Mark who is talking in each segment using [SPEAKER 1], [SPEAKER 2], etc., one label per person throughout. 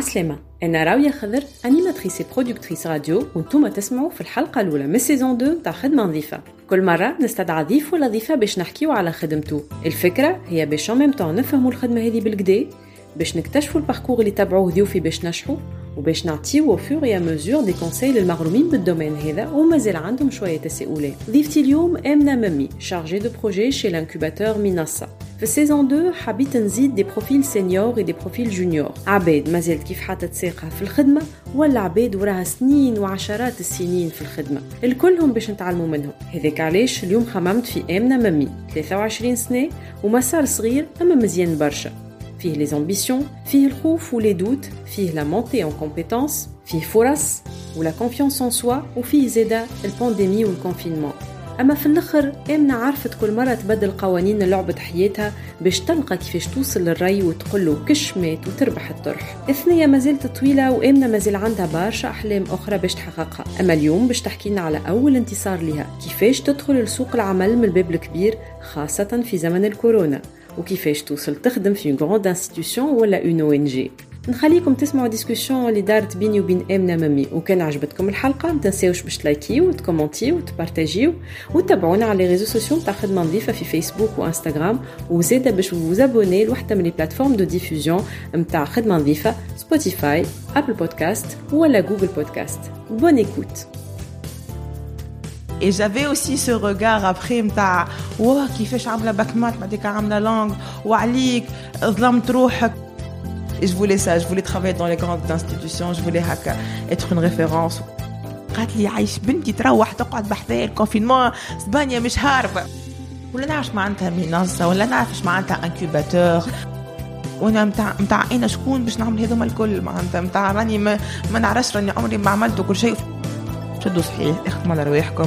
[SPEAKER 1] عسلامة. أنا راوية خضر animatrice productrice radio وأنتم تسمعوا في الحلقة الأولى من saison 2 تاع خدمة نظيفة. كل مرة نستدعى ضيف ولا ضيفة باش نحكيو على خدمته الفكرة هي باش même نفهموا الخدمة هذه بالكدا باش نكتشفوا ال parcours اللي تبعوه ضيوفي باش نشحوا وباش نعطيو et à mesure des conseils للمغرومين بال domaine هذا ومازال عندهم شوية تساؤلات. ضيفتي اليوم آمنة ممي chargée de projet chez l'incubateur Minassa في ال saison 2 حبيت نزيد des profils seniors et des profils juniors. عباد مازالت كيف حاطت ساقها في الخدمة؟ ولا عباد وراها سنين وعشرات السنين في الخدمة. الكلهم باش نتعلموا منهم. هذاك علاش اليوم خممت في آمنة ممي. 23 سنة ومسار صغير أما مزيان برشا. فيه les ambitions, فيه الخوف و les doutes, فيه la montée en compétences, فيه فرص و la confiance en soi وفيه زادا ال pandémie وال confinement اما في الآخر امنه عرفت كل مره تبدل قوانين لعبه حياتها باش تلقى كيفاش توصل للري وتقول له كش مات وتربح الطرح الثنيه مازالت طويله وامنه مازال عندها برشا احلام أخرى باش تحققها اما اليوم باش تحكي لنا على اول انتصار لها كيفاش تدخل لسوق العمل من الباب الكبير خاصه في زمن الكورونا وكيفاش توصل تخدم في غروند انستيتيوشن ولا اون او ان جي نخليكم تسمعوا ديسكوسيون اللي دارت بيني وبين امنه ممي وكان عجبتكم الحلقه ما تنساوش باش تلايكيو وتكومونتيو وتبارتاجيو وتابعونا على لي ريزو سوسيو تاع خدمه نظيفه في فيسبوك وانستغرام وزيدا باش فوزابوني لوحده من لي بلاتفورم دو ديفوزيون نتاع خدمه نظيفه سبوتيفاي ابل بودكاست ولا جوجل بودكاست بون ايكوت
[SPEAKER 2] Et j'avais aussi ce regard après متاع واه كيفاش عامله باك مات بعديك عامله لونغ وعليك ظلمت روحك Et je voulais ça, je voulais travailler dans les grandes institutions, je voulais هكا être une référence. قالت لي عايش بنتي تروح تقعد بحذايا ال confinement اسبانيا مش هاربه ولا نعرف معناتها منصه ولا نعرف معناتها incubateur وأنا متاع متاع أنا شكون باش نعمل هذوما الكل معناتها متاع راني ما, ما نعرفش راني عمري ما عملت كل شيء شدوا صحيح اخدموا على رواحكم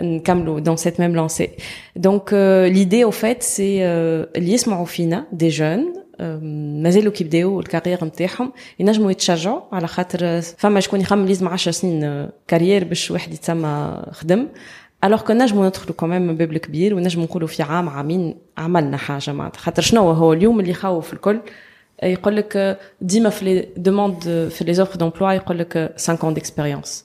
[SPEAKER 1] نكملوا dans cette même lancée donc euh, l'idée au fait c'est euh, اللي يسمعوا فينا des jeunes مازالوا كيبداو الكارير نتاعهم ينجموا يتشجعوا على خاطر فما شكون يخمم لازم 10 سنين كارير باش واحد يتسمى خدم الوغ كو نجموا ندخلوا كمان من باب الكبير ونجموا نقولوا في عام عامين عملنا حاجه معناتها خاطر شنو هو اليوم اللي يخوف الكل يقول لك ديما في لي دوموند في لي زوفر دومبلوا يقول لك 5 ans d'expérience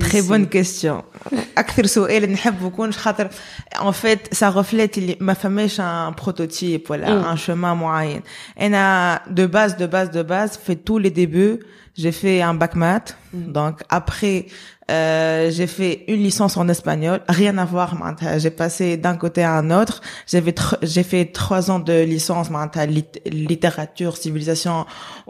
[SPEAKER 2] Très bonne question. en fait, ça reflète ma femme un prototype, voilà, mm. un chemin moyen. Et de base, de base, de base, fait tous les débuts. J'ai fait un bac maths. Mm. Donc après, euh, j'ai fait une licence en espagnol. Rien à voir, j'ai passé d'un côté à un autre. J'avais j'ai fait trois ans de licence littérature, civilisation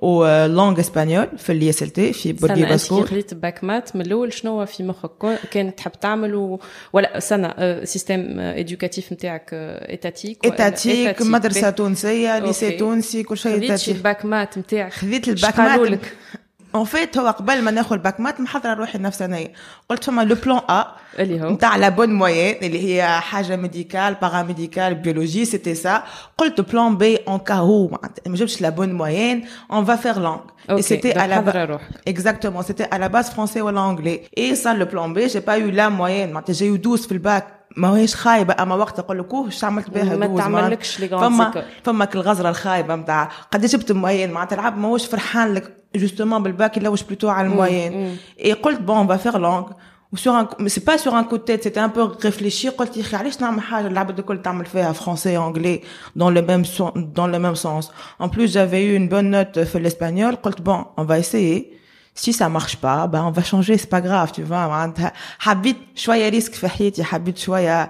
[SPEAKER 2] aux euh, langues espagnoles في الISLT في بوركي باسكو.
[SPEAKER 1] سنة قريت باك مات من الأول شنو في مخك كان تحب تعمل و... ولا سنة سيستم ادوكاتيف نتاعك اتاتيك
[SPEAKER 2] اتاتيك مدرسة تونسية ليسي تونسي كل شيء
[SPEAKER 1] اتاتيك. خذيت الباك مات نتاعك.
[SPEAKER 2] خذيت الباك مات. اون فيت هو قبل ما ناخذ باك مات محضره روحي نفسانيه قلت فما لو بلان ا
[SPEAKER 1] اللي هو
[SPEAKER 2] نتاع لا بون موين اللي هي حاجه ميديكال باراميديكال بيولوجي سيتي سا قلت بلان بي اون كاهو ما جبتش لا بون موين اون فا فير لونغ
[SPEAKER 1] et c'était à la base
[SPEAKER 2] exactement c'était à la base français ou anglais et sans le plan B j'ai pas eu la moyenne j'ai eu 12 في الباك ماهيش خايبه اما وقت نقول لك ايش عملت بها
[SPEAKER 1] ما تعملكش لي
[SPEAKER 2] فما فما الغزره الخايبه نتاع قد جبت موين معناتها العب ماهوش فرحان لك جوستومون بالباك يلوش بلوتو على الموين اي قلت بون با فيغ لونغ وسور ان سي با سور ان كو تيت سيتي ان بو ريفليشي قلت يا اخي علاش نعمل حاجه العباد الكل تعمل فيها فرونسي انجلي دون لو ميم دون لو ميم سونس ان بلوس جافي يو اون بون نوت في الاسبانيول قلت بون اون فا اسيي si ça marche pas ben on va changer c'est pas grave tu vois معناتها حبيت شويه ريسك في حياتي حبيت شويه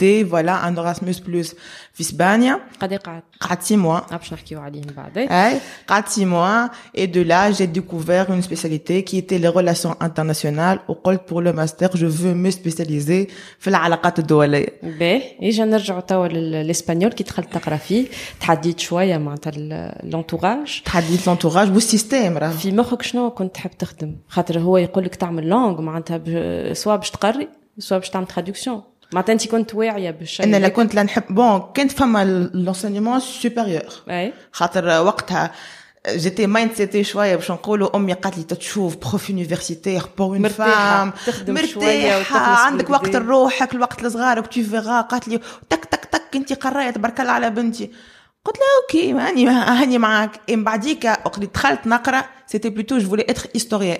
[SPEAKER 2] été voilà un Erasmus plus في اسبانيا
[SPEAKER 1] قد قعدت
[SPEAKER 2] قعدت 6 mois
[SPEAKER 1] باش نحكيو عليهم بعدين
[SPEAKER 2] اي قعدت 6 mois et de là j'ai découvert une spécialité qui était les relations internationales وقلت pour le master je veux me spécialiser في العلاقات الدوليه
[SPEAKER 1] باهي اجا نرجعوا توا للاسبانيول كي دخلت تقرا فيه تحديت شويه معناتها لونتوراج
[SPEAKER 2] تحديت لونتوراج والسيستيم راه
[SPEAKER 1] في مخك شنو كنت تحب تخدم خاطر هو يقول لك تعمل لونغ معناتها سواء باش تقري سواء باش تعمل تراديكسيون معناتها انت كنت واعيه بالشيء
[SPEAKER 2] أنا لا كنت لا نحب bon كنت فما l'enseignement
[SPEAKER 1] supérieur
[SPEAKER 2] خاطر وقتها j'étais mindset شوية باش نقولوا أمي قالت لي تشوف prof universitaire pour une
[SPEAKER 1] femme
[SPEAKER 2] مرتاحة عندك وقت لروحك الوقت لصغارك tu verras قالت لي تك تك تك انت قرايه تبارك الله على بنتي. قلت لها OK هاني هاني معاك. من بعديك وقت دخلت نقرأ c'était plutôt je voulais être historienne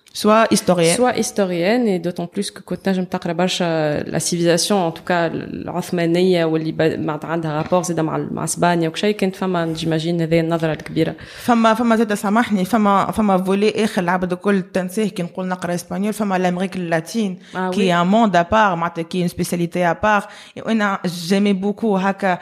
[SPEAKER 2] soit historienne
[SPEAKER 1] soit historienne et d'autant plus que كنت نجم تقرا برشا la civilisation en tout cas العثمانيه واللي معناتها عندها رابور زاد مع مع اسبانيا وكشي كانت فما جيماجين هذه النظره الكبيره
[SPEAKER 2] فما فما زاد سامحني فما فما فولي اخر العبد الكل تنسيه كي نقول نقرا اسبانيول فما لامريك اللاتين كي ان موند ابار معناتها كي سبيسياليتي ابار وانا جيمي بوكو هكا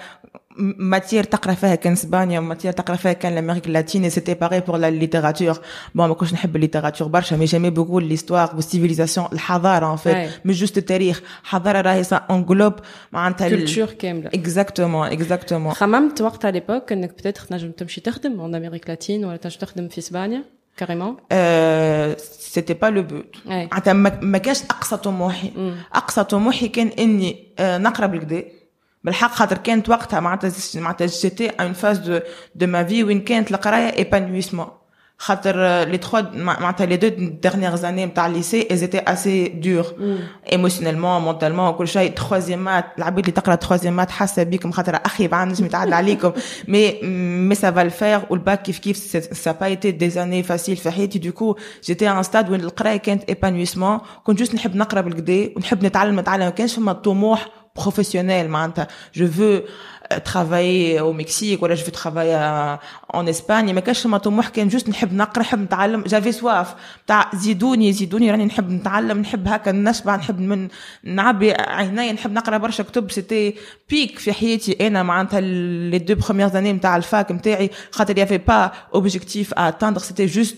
[SPEAKER 2] ماتير تقرا فيها كان اسبانيا ماتير تقرا فيها كان الامريك اللاتيني سيتي باغي بور لا ليتيراتور bon ما كنتش نحب ال littérature برشا mais j'aimais beaucoup l'histoire وال civilisation الحضاره en fait مش juste التاريخ حضاره راهي ça englobe معناتها
[SPEAKER 1] culture كامله
[SPEAKER 2] exactement exactement
[SPEAKER 1] خممت وقتها l'époque انك peut-être تنجم تمشي تخدم en Amérique latine ولا تنجم تخدم في اسبانيا carrément
[SPEAKER 2] c'était pas le but معناتها ما كانش اقصى طموحي اقصى طموحي كان اني نقرا بالكدا بالحق خاطر كانت وقتها معناتها معناتها جيتي اون فاز دو دو ما في وين كانت القرايه ايبانويسمون خاطر لي تخوا معناتها لي دو ديرنيير زاني نتاع الليسي ايزيتي اسي دور ايموشنيلمون مونتالمون كل شيء تخوازيام مات العباد اللي تقرا تخوازيام مات حاسه بيكم خاطر اخي بعد نجم يتعدى عليكم مي مي سا فا الفير والباك كيف كيف سا با ايتي دي زاني فاسيل في حياتي دوكو جيتي ان ستاد وين القرايه كانت ايبانويسمون كنت جوست نحب نقرا بالكدا ونحب نتعلم نتعلم ما كانش فما طموح professionnel معناتها je veux travailler au Mexique ولا je veux en Espagne. ما كانش طموح كان juste نحب نقرا نحب نتعلم. j'avais soif تاع زيدوني زيدوني راني نحب نتعلم نحب هكا نشبع نحب من نعبي عيني نحب نقرا برشا كتب. c'était pic في حياتي أنا معناتها les deux premières années نتاع ال fac نتاعي خاطر y avait pas objectif à atteindre c'était juste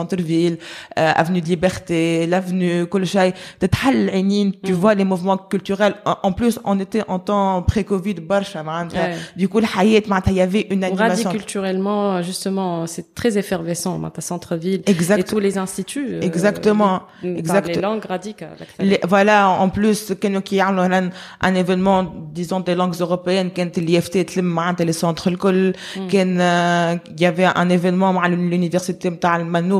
[SPEAKER 2] centre-ville, euh, avenue de Liberté, l'avenue Kolchaï, tu mm. vois les mouvements culturels. En plus, on était en temps pré-Covid, ouais. du coup, il y avait une animation.
[SPEAKER 1] culturellement, justement, c'est très effervescent,
[SPEAKER 2] centre-ville.
[SPEAKER 1] Et tous les instituts.
[SPEAKER 2] Euh, Exactement.
[SPEAKER 1] Euh, exact. Les langues radicales.
[SPEAKER 2] Euh, les, voilà, en plus, qui a un événement, disons, des langues européennes, quand l'IFT les centres, mm. euh, il y avait un événement à l'université de Manou,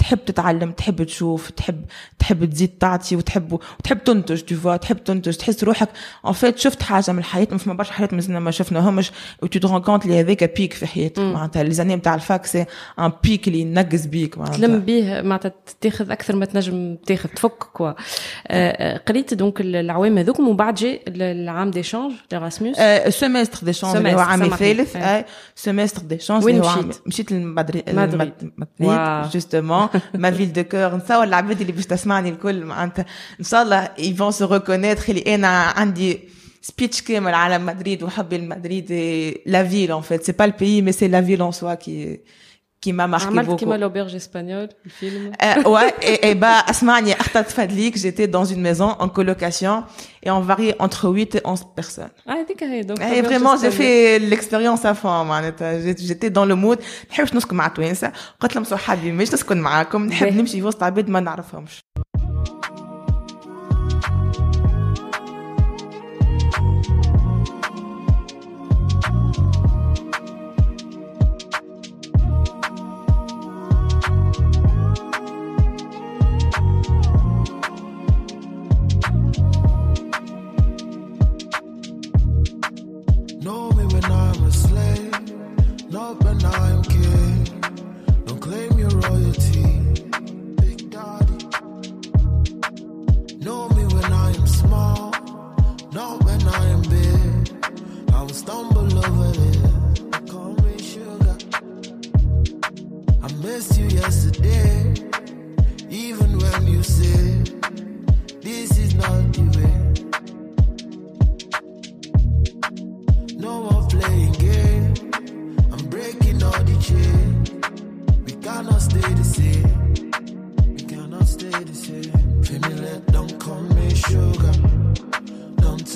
[SPEAKER 2] تحب تتعلم تحب تشوف تحب تحب تزيد تعطي وتحب وتحب تنتج تو تحب تنتج تحس روحك. en fait شفت حاجة من الحياة ما فما برشا حاجات مازلنا ما شفناهمش و tu te rends compte اللي هذاك pic في حياتك. معناتها les années نتاع ال fac c'est un pic اللي ينقز بيك
[SPEAKER 1] معناتها. تلم بيه معناتها تاخذ أكثر ما تنجم تاخذ تفك quoi قريت donc العوام هذوك ومن بعد جاء العام d'échange l'Erasmus
[SPEAKER 2] semestre d'échange اللي هو عام الثالث. سيمستر ديشانج
[SPEAKER 1] وين مشيت؟
[SPEAKER 2] مشيت لمدريد جوستومون ما فيل دو كور نتصور العباد اللي باش تسمعني الكل معناتها ان شاء الله يفون سو ريكونيتر اللي انا عندي سبيتش كامل على مدريد وحبي لمدريد لا فيل ان فيت سي با البيي مي سي لا فيل ان سوا كي qui m'a marqué
[SPEAKER 1] عملت كيما l'auberge espagnole le film
[SPEAKER 2] euh, ouais et, et bah اسمعني اخترت فادليك j'étais dans une maison en colocation et on variait entre 8 et 11 personnes
[SPEAKER 1] ah هذيك هي donc
[SPEAKER 2] et vraiment j'ai fait l'expérience à fond معناتها j'étais dans le mood نحبش نسكن مع توانسه قلت لهم صحابي مش نسكن معاكم نحب نمشي وسط عباد ما نعرفهمش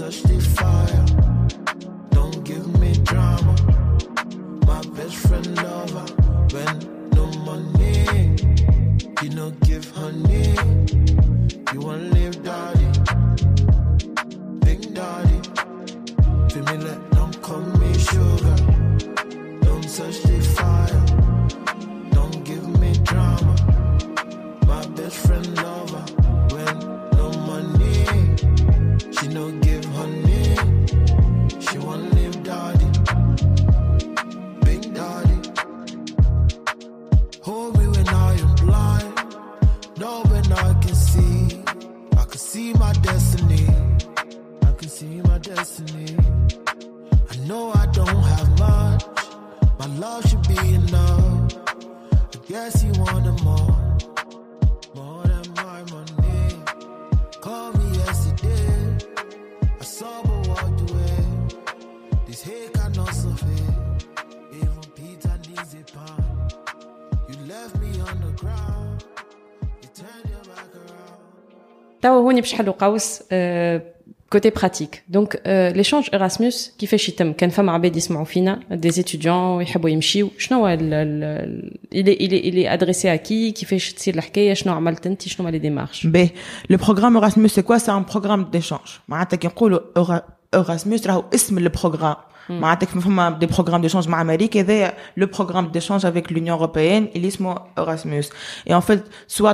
[SPEAKER 1] touch the هوني باش نحلوا قوس كوتي براتيك دونك ليشونج ايراسموس كيفاش يتم كان فما عباد يسمعوا فينا دي ستوديون يحبوا يمشيو شنو هو الي الي الي ادريسي ا كي كيفاش تصير الحكايه شنو عملت انت شنو هما لي ديمارش
[SPEAKER 2] باهي لو بروغرام ايراسموس سي كوا سي ان بروغرام ديشونج معناتها كي نقولوا ايراسموس راهو اسم البروغرام معناتها فما دي بروغرام ديشونج مع امريكا هذايا لو بروغرام ديشونج افيك لونيون اوروبيان اللي اسمه ايراسموس اي ان فيت سوا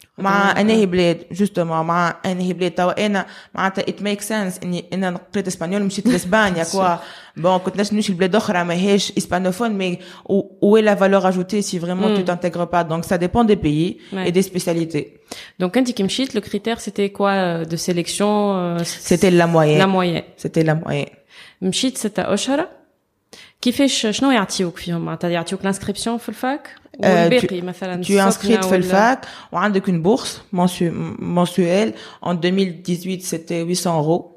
[SPEAKER 2] مع انهي بلاد جوستومون مع انهي بلاد توا انا معناتها ات ميك سنس اني انا قريت اسبانيول مشيت لاسبانيا كوا بون كنت ناس نمشي لبلاد اخرى ماهيش اسبانوفون مي où est la valeur ajoutée si vraiment mm. tu t'intègres pas donc ça dépend des pays ouais. et des spécialités
[SPEAKER 1] donc quand tu مشيت le critère c'était quoi de sélection
[SPEAKER 2] c'était la moyenne
[SPEAKER 1] la moyenne
[SPEAKER 2] c'était la moyenne
[SPEAKER 1] مشيت ستة اشهر كيفاش شنو يعطيوك فيهم معناتها يعطيوك لانسكريبسيون في الفاك والباقي مثلا
[SPEAKER 2] tu es inscrite في الفاك وعندك une bourse mensuelle en 2018 c'était 800 euros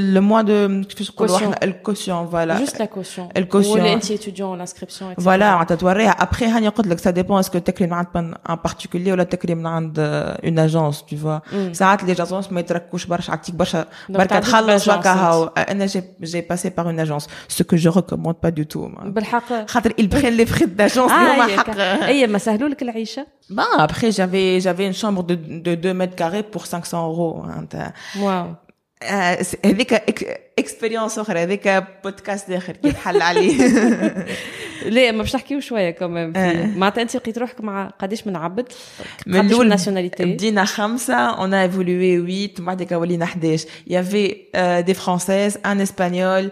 [SPEAKER 2] le mois de caution. le caution voilà
[SPEAKER 1] juste la caution
[SPEAKER 2] le caution
[SPEAKER 1] ou les étudiants l'inscription etc.
[SPEAKER 2] voilà تتوريها après هاني قلت لك ça dépend est-ce que تكري من عند un particulier ولا تكري من عند une agence tu vois ساعات les agences ما يتركوش برشا عطيك برشا بركة تخلص وكا هاو انا j'ai passé par une agence ce que je recommande pas du tout
[SPEAKER 1] بالحق
[SPEAKER 2] خاطر ils prennent les frais d'agence
[SPEAKER 1] هما حق اي ما سهلوا لك العيشه
[SPEAKER 2] Bah, après, j'avais, j'avais une chambre de, de 2 mètres carrés pour 500 euros.
[SPEAKER 1] Waouh.
[SPEAKER 2] هذيك expérience أخرى هذيك بودكاست آخر كيف حل عليه
[SPEAKER 1] لا ما باش نحكيو شوية كمان معناتها أنت لقيت روحك مع قداش من عبد؟
[SPEAKER 2] من الأول nationalités بدينا خمسة on évoluait 8 بعدك ولينا 11 y avait des Françaises un Espagnol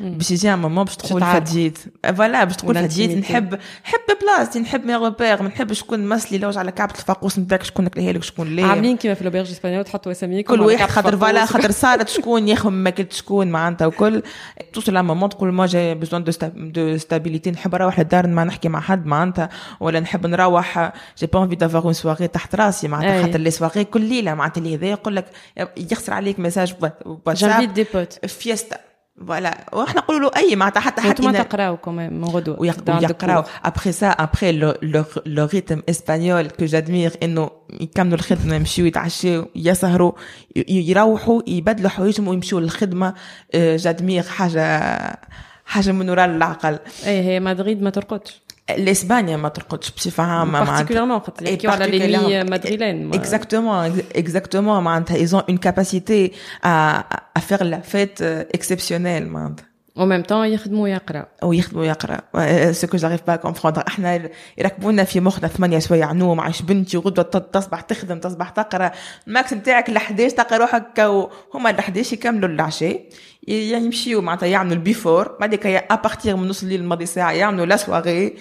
[SPEAKER 2] باش يجي un moment باش تقول فديت. voilà باش تقول فديت. نحب نحب بلاصتي نحب mes repères ما نحبش شكون مسلي لوج على كعبة الفاقوس نتاعك شكون كلها لك شكون لا
[SPEAKER 1] عاملين كيما في l'auberge espagnole تحطوا اساميكم
[SPEAKER 2] كل واحد خاطر voilà خاطر صارت شكون ياخذ ماكلة شكون معناتها وكل. توصل un moment تقول moi j'ai besoin de de stabilité نحب نروح للدار ما نحكي مع حد معناتها ولا نحب نروح j'ai pas envie d'avoir une soirée تحت راسي معناتها خاطر les soirées كل ليلة معناتها اللي هذا يقول لك يخسر عليك
[SPEAKER 1] message بوت
[SPEAKER 2] fiesta voilà وإحنا نقولوا له أي معناتها حتى حتى
[SPEAKER 1] أنتم تقراو كمان من غدوة
[SPEAKER 2] ويقراو. après ça après le rythme espagnol que j'admire إنه يكملوا الخدمة يمشيو يتعشوا يسهروا يروحوا يبدلوا حوايجهم ويمشيوا للخدمه j'admire حاجة حاجة من وراء العقل.
[SPEAKER 1] اي هي مدريد ما ترقدش.
[SPEAKER 2] الاسبانيا ما ترقدش بصفه عامه
[SPEAKER 1] بارتيكولارمون خاطر يحكيو على لي مدريدين
[SPEAKER 2] اكزاكتومون اكزاكتومون معناتها ايزون اون كاباسيتي ا فير لا فيت اكسبسيونيل معناتها
[SPEAKER 1] au même temps يخدموا ويقرا
[SPEAKER 2] ويخدموا ويقرا ce que j'arrive pas à comprendre إحنا يركبونا في مخنا ثمانية شوية عنوم عايش بنتي وغدوة تصبح تخدم تصبح تقرأ. ال max نتاعك ل 11 تلقى روحك هما ل 11 يكملوا العشاء. يعني يمشيو معناتها يعملوا ال before بعديك à partir من نص الليل الماضي ساعة يعملوا la soirée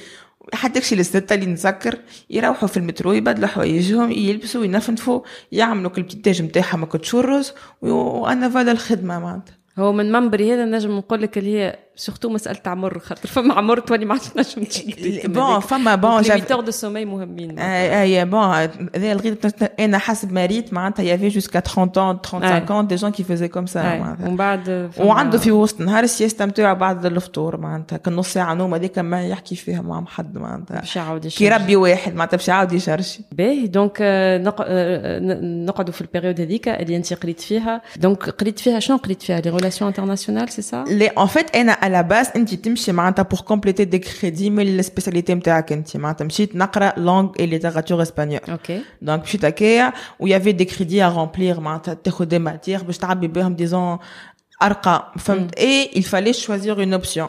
[SPEAKER 2] حتى شي للستة اللي نتذكر يروحوا في المترو يبدلوا حوايجهم يلبسوا ينفنفوا يعملوا كل بتيتاج نتاعهم كتشرز وأنا فالا الخدمة معناتها.
[SPEAKER 1] هو من منبري هذا نجم نقول لك اللي هي سورتو مساله عمر خاطر. فما عمر تولي ما عادش نجم
[SPEAKER 2] بون فما بون
[SPEAKER 1] جاب دو سومي مهمين.
[SPEAKER 2] اي بون هذا الغير أنا حسب ما ريت معناتها يافي جوسكا 30 35 دي جون كي فيزي كوم سا
[SPEAKER 1] معناتها. ومن بعد
[SPEAKER 2] وعنده في وسط نهار السياسة نتاعو بعد الفطور معناتها كان نص ساعة نوم هذيك ما يحكي فيها مع حد معناتها.
[SPEAKER 1] باش يعاود
[SPEAKER 2] كي ربي واحد معناتها باش يعاود يشرشي
[SPEAKER 1] باهي donc نقعدوا في ال période هذيك اللي انت قريت فيها. donc قريت فيها شنو؟ قريت فيها les relations internationales c'est ça
[SPEAKER 2] les en fait أنا على باس انت تمشي معناتها بور كومبليتي دي كريدي من السبيساليتي نتاعك انت معناتها مشيت نقرا لونغ اي ليتيراتور اسبانيول
[SPEAKER 1] اوكي
[SPEAKER 2] دونك مشيت هكايا ويافي دي كريدي ا رومبلير معناتها تاخذ دي ماتير باش تعبي بهم ديزون ارقام فهمت اي il fallait choisir une option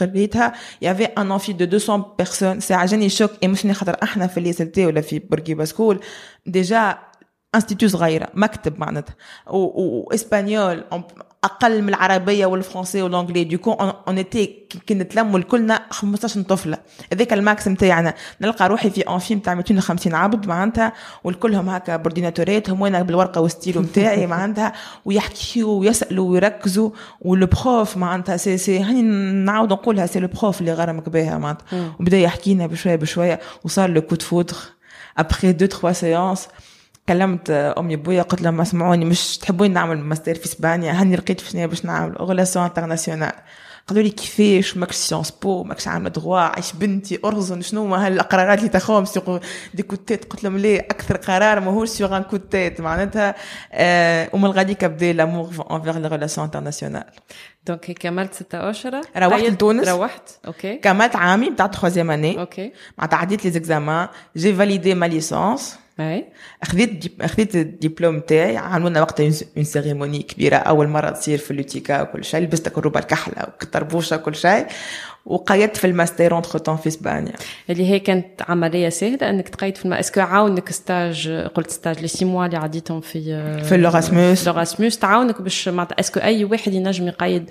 [SPEAKER 2] قريتها. il y avait un amphi de 200 personnes سي عجاني choc émotionnel خاطر إحنا في l'ISLT ولا في Bourguiba School déjà institut صغيره مكتب معناتها. و espagnol أقل من العربية والفرنسي وال anglais du coup on était que نتلموا الكلنا 15 طفلة. هذاك ال max نتاعنا نلقى روحي في amphi نتاع 250 عبد معناتها والكلهم هكا بورديناتوراتهم وأنا بالورقة والستيلو نتاعي معناتها ويحكيوا ويسألوا ويركزوا. وال prof معناتها سي سي هاني نعاود نقولها c'est le prof اللي غرمك بها معناتها. وبدأ يحكينا بشوية بشوية وصار le coup de foudre après deux trois séances كلمت أمي بويا قلت لهم اسمعوني مش تحبوني نعمل ماستر في إسبانيا؟ هاني لقيت في باش نعمل؟ relations internationales قالوا لي كيفاش؟ ماكش Sciences Po ماكش عاملة دغوا عيش بنتي أرزن شنو ما هالقرارات اللي تاخوهم؟ sur des coups de tête. قلت لهم ليه؟ أكثر قرار ماهوش sur un coup de tête. معناتها آه ومن غاديك بدا l'amour envers les relations internationales
[SPEAKER 1] donc كملت ستة أشهر
[SPEAKER 2] روحت لتونس.
[SPEAKER 1] روحت؟ أوكي
[SPEAKER 2] كملت عامي بتاع troisième année
[SPEAKER 1] أوكي
[SPEAKER 2] معناتها عديت les examens j'ai validé ma licence
[SPEAKER 1] et
[SPEAKER 2] خذيت خذيت الدبلوم تاعي. عملنا وقتها une cérémonie كبيرة. أول مرة تصير في l'Utica وكل شيء. لبست الروبه الكحلة والطربوشه وكل شيء. وقيدت في ال master entre temps في إسبانيا.
[SPEAKER 1] اللي هي كانت عملية سهلة إنك تقيد في الم... est-ce que عاونك stage قلت stage les six mois اللي عديتهم في
[SPEAKER 2] في لوراسموس
[SPEAKER 1] لوراسموس تعاونك باش معناتها اسكو أي واحد ينجم يقيد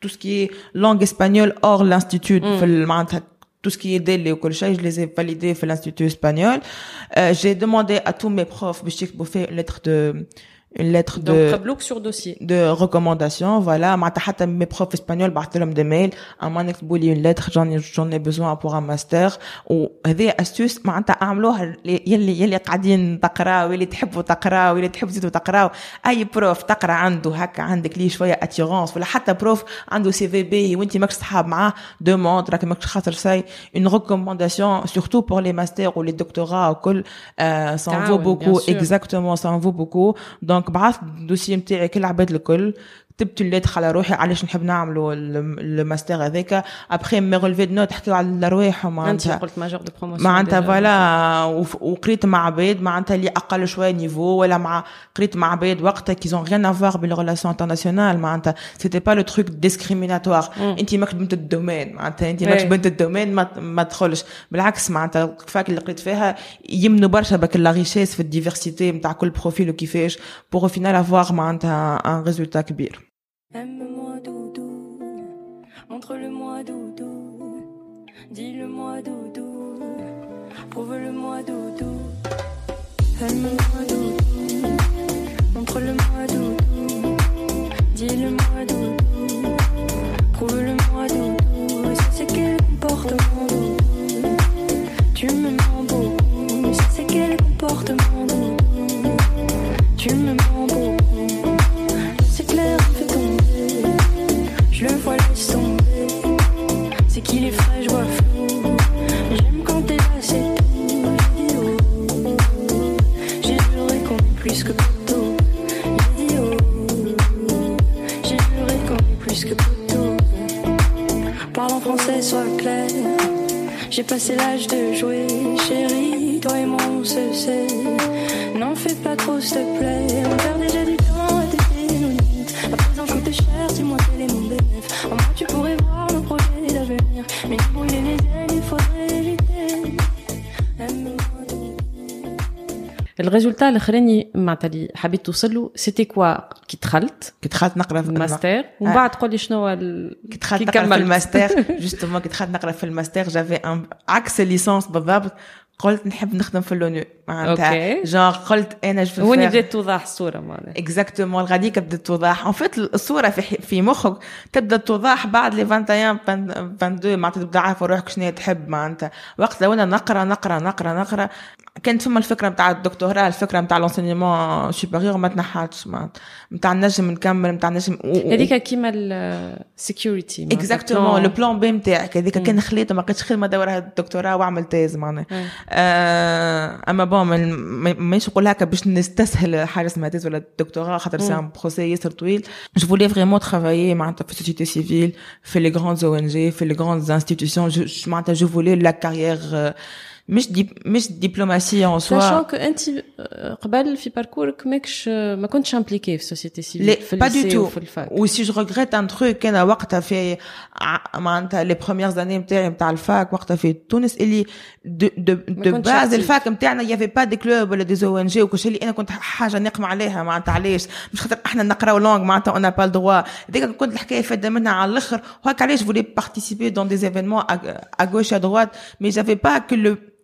[SPEAKER 2] tout ce qui est langue espagnole hors l'institut mm. tout ce qui est des délai ou je les ai validés à l'institut espagnol. Euh, j'ai demandé à tous mes profs de faire une lettre de une lettre
[SPEAKER 1] Donc,
[SPEAKER 2] de
[SPEAKER 1] bloc sur dossier
[SPEAKER 2] de recommandation voilà معناتها حتى mes profs espagnols بعثت لهم des mails اما نكتبوا لي une lettre j'en ai j'en ai besoin pour un master وهذه استوس معناتها اعملوها يلي يلي قاعدين تقراو يلي تحبوا تقراو يلي تحبوا تزيدوا تقراو اي بروف تقرا عنده هكا عندك ليه شويه اتيرونس ولا حتى بروف عنده سي في بي وانت ماكش صحاب معاه دوموند راك ماكش خاطر ساي une recommandation surtout pour les masters ou les doctorats وكل euh, ça en vaut beaucoup exactement ça en vaut beaucoup donc بعثت الدوسي نتاعي كل العباد الكل. كتبت الليتر على روحي علاش نحب نعملوا الماستر هذاك ابخي مي رولفي دو نوت حكيو على الارواح
[SPEAKER 1] انت قلت ماجور دو بروموسيون
[SPEAKER 2] معناتها فوالا وقريت مع عباد معناتها اللي اقل شويه نيفو ولا مع قريت مع عباد وقتها كي زون ريان افوار بالريلاسيون انترناسيونال معناتها سيتي با لو تروك ديسكريميناتوار انت ماكش بنت الدومين معناتها انت ماكش بنت الدومين ما, ما تدخلش بالعكس معناتها الفاك اللي قريت فيها يمنوا برشا بك لا ريشيس في الديفرسيتي نتاع كل بروفيل وكيفاش بور فينال افوار معناتها ان ريزولتا كبير Aime-moi doudou, montre-le-moi doudou, dis-le-moi doudou, prouve-le-moi doudou. Aime-moi doudou, montre-le-moi doudou, dis-le-moi doudou, prouve-le-moi doudou. Ça c'est quel comportement doudou, tu me mens beaucoup. Ça c'est quel comportement doudou, tu me mens Qu'il est frais, je vois flou. J'aime quand t'es là, c'est. J'ai juré qu'on est plus que poteau. J'ai juré qu'on est plus que poteau. Parle en français, sois clair. J'ai passé l'âge de jouer, chérie. Toi et moi, on se sait. N'en fais pas trop, s'il te plaît. On perd déjà du ال résultat الأخراني معناتها اللي حبيت توصل له c'était quoi كي دخلت كي دخلت نقرأ في
[SPEAKER 1] الماستر. ومن بعد تقول لي شنو هو
[SPEAKER 2] كي دخلت نقرأ في ال master. justement كي دخلت نقرأ في ال master. j'avais عكس ال licence بالضبط. قلت نحب نخدم في l'ONU معناتها جون قلت أنا je
[SPEAKER 1] وين بدات توضح الصورة معناتها؟
[SPEAKER 2] exactement الغاديك بدات توضح. en fait الصورة في في مخك تبدا توضح بعد لي 21 22 معناتها تبدا عارفه روحك شنو تحب معناتها. وقت لو أنا نقرأ نقرأ نقرأ نقرأ كانت فما الفكرة نتاع الدكتوراه الفكرة نتاع l'enseignement supérieur ما تنحاتش نتاع نجم نكمل نتاع نجم
[SPEAKER 1] هذيك كيما ال
[SPEAKER 2] security exactement le plan B نتاعك هذيك كان خليت ما لقيتش خدمه دورها الدكتوراه واعمل thèse معناها. آه أما bon مانيش نقول هكا باش نستسهل حاجة اسمها thèse ولا الدكتوراه خاطر c'est un processus ياسر طويل. je voulais vraiment travailler معناتها في ال société civile في les grandes ONG في les grandes institutions معناتها je voulais la carrière مش دي مش دبلوماسيه ان سوا
[SPEAKER 1] ساشون كو انت قبل في باركورك ماكش ما كنتش امبليكي في السوسيتي سيفيل
[SPEAKER 2] في با دو تو و سي جو ريغريت ان تروك انا وقتها في معناتها لي بروميير زاني نتاعي نتاع الفاك وقتها في تونس اللي دو دو دو باز الفاك نتاعنا يافي با دي كلوب ولا دي او ان جي وكل اللي انا كنت حاجه نقم عليها معناتها علاش مش خاطر احنا نقراو لونغ معناتها اون با الدروا هذيك كنت الحكايه فاده منها على الاخر وهكا علاش فولي بارتيسيبي دون دي ايفينمون ا غوش ا دروات مي جافي با كو لو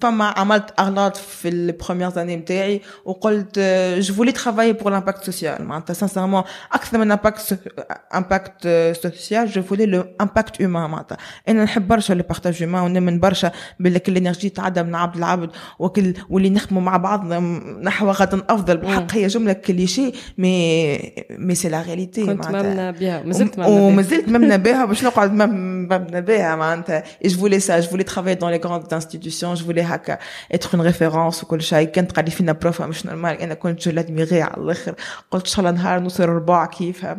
[SPEAKER 2] فما عملت اغلاط في البروميير زاني نتاعي وقلت جو فولي ترافاي بور لامباكت سوسيال معناتها سانسيرمون اكثر من امباكت امباكت سوسيال جو فولي لو امباكت هيومان معناتها انا نحب برشا لو بارتاج هيومان ونؤمن برشا بالك الانرجي تعدى من عبد العبد وكل واللي نخدموا مع بعضنا نحو غد افضل بالحق هي جمله كليشي مي مي سي لا رياليتي
[SPEAKER 1] كنت ممنى بها مازلت ممنى
[SPEAKER 2] بها ومازلت ممنى بها باش نقعد ممنى بها معناتها جو فولي سا جو فولي ترافاي دون لي غراند انستيتيوشن جو فولي هكا اتر اون ريفيرونس وكل شيء. كانت قال لي فينا بروفا مش نورمال أنا كنت جو لادميغي على الآخر. قلت إن شاء الله نهار نوصل ربع كيفها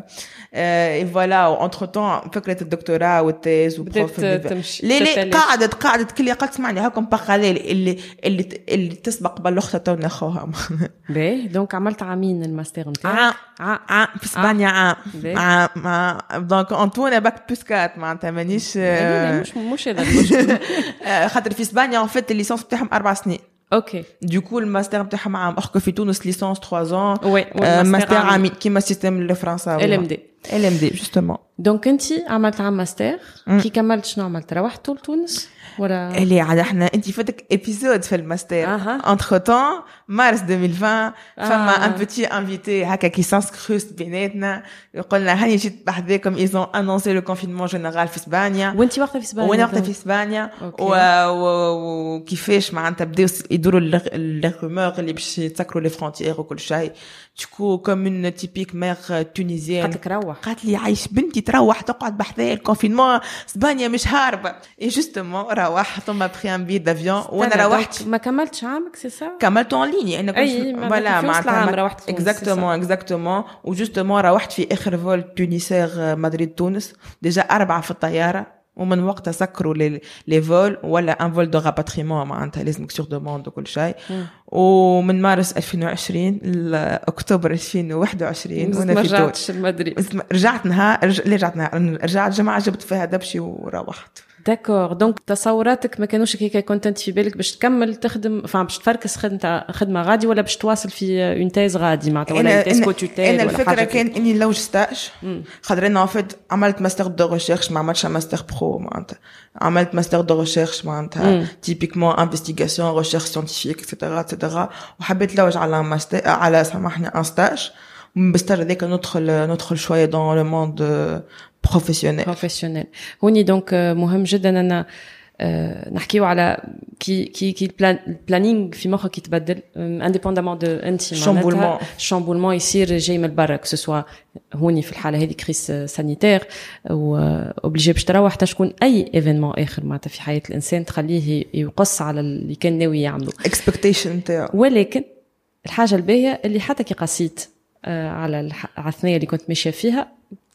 [SPEAKER 2] اي فوالا وانتر طون فكرة الدكتوراه والتيز
[SPEAKER 1] وبروف
[SPEAKER 2] لي لي قعدت قعدت كل قالت اسمعني هاكم بقى اللي اللي اللي تسبق بالاخت تو ناخوها
[SPEAKER 1] باهي دونك عملت عامين الماستر
[SPEAKER 2] نتاعك. عام. عام. في إسبانيا عام. عام. دونك انطونا باك بلوس كات معناتها. مانيش
[SPEAKER 1] مش مش هذا المشكل
[SPEAKER 2] خاطر في إسبانيا ان فيت الليسونس بتاعهم اربع سنين
[SPEAKER 1] اوكي
[SPEAKER 2] دو كو الماستر بتاعهم عام اخك في تونس ليسونس 3 ans
[SPEAKER 1] وي
[SPEAKER 2] ماستر عامين كيما السيستم الفرنساوي
[SPEAKER 1] ال ام دي
[SPEAKER 2] ال ام دي جوستومون
[SPEAKER 1] دونك انت عملت عام ماستر كي كملت شنو عملت روحت لتونس ولا
[SPEAKER 2] اللي عاد احنا انت فاتك ابيزود في الماستر
[SPEAKER 1] أها.
[SPEAKER 2] انتر تون مارس 2020 فما
[SPEAKER 1] آه.
[SPEAKER 2] ان بوتي انفيتي هكا كي سانسكروست بيناتنا يقولنا هاني جيت بحذاكم ايزون انونسي لو كونفينمون جينيرال في اسبانيا
[SPEAKER 1] وانت وقتها في اسبانيا
[SPEAKER 2] وانا وقتها في اسبانيا
[SPEAKER 1] أوكي.
[SPEAKER 2] و- و- وكيفاش معناتها بداو يدوروا لي رومور اللي باش يتسكروا لي فرونتيير وكل شيء تكو كوم اون تيبيك مير تونيزيان
[SPEAKER 1] قالت لك روح
[SPEAKER 2] قالت لي عايش بنتي تروح تقعد بحذايا الكونفينمون اسبانيا مش هاربه اي جوستومون روحت m'a pris un billet d'avion
[SPEAKER 1] وأنا
[SPEAKER 2] روحت.
[SPEAKER 1] ما كملتش عامك سي سا
[SPEAKER 2] كملت en ligne أنا كنت
[SPEAKER 1] وسط العام روحت exactement
[SPEAKER 2] exactement و justement روحت في آخر vol Tunisair مدريد تونس. déjà أربعة في الطيارة ومن وقتها سكروا les vols ولا un vol de rapatriement معناتها لازمك sur demande وكل شيء. ومن مارس 2020 لاكتوبر 2021 وأنا
[SPEAKER 1] ما
[SPEAKER 2] في تونس.
[SPEAKER 1] رجعتش لمدريد
[SPEAKER 2] رجعت نهار رجعت نهار رجعت جمعة جبت فيها دبشي وروحت.
[SPEAKER 1] d'accord donc تصوراتك ما كانوش هيك كنت انت في بالك باش تكمل تخدم فهم باش تفركس خدمه خدمه غادي ولا باش تواصل في une thèse غادي معناتها ولا une
[SPEAKER 2] thèse
[SPEAKER 1] cotutelle
[SPEAKER 2] أنا
[SPEAKER 1] الفكرة
[SPEAKER 2] كان اني نلوج
[SPEAKER 1] stage.
[SPEAKER 2] خاطر أنا فيت عملت master de recherche ما عملتش master pro معناتها عملت master de recherche معناتها typiquement investigation recherche scientifique etc etc وحبيت نلوج على ماستر على سامحني un stage ومن بال stage هذاك ندخل ندخل شوية dans le monde professionnel
[SPEAKER 1] professionnel هوني donc مهم جدا أنا آه، نحكيو على كي كي كي ال plan- ال planning في مخك يتبدل indépendamment de انت
[SPEAKER 2] Chamboulement.
[SPEAKER 1] chamboulement يصير جاي من برا que ce soit هوني في الحاله هذه crise sanitaire obligé باش تروح حتى شكون اي événement اخر معناتها في حياه الانسان تخليه يقص على اللي كان ناوي يعمله
[SPEAKER 2] expectation نتاعو
[SPEAKER 1] ولكن الحاجة الباهيه اللي حتى كي قصيت آه، على على الثنيه اللي كنت ماشيه فيها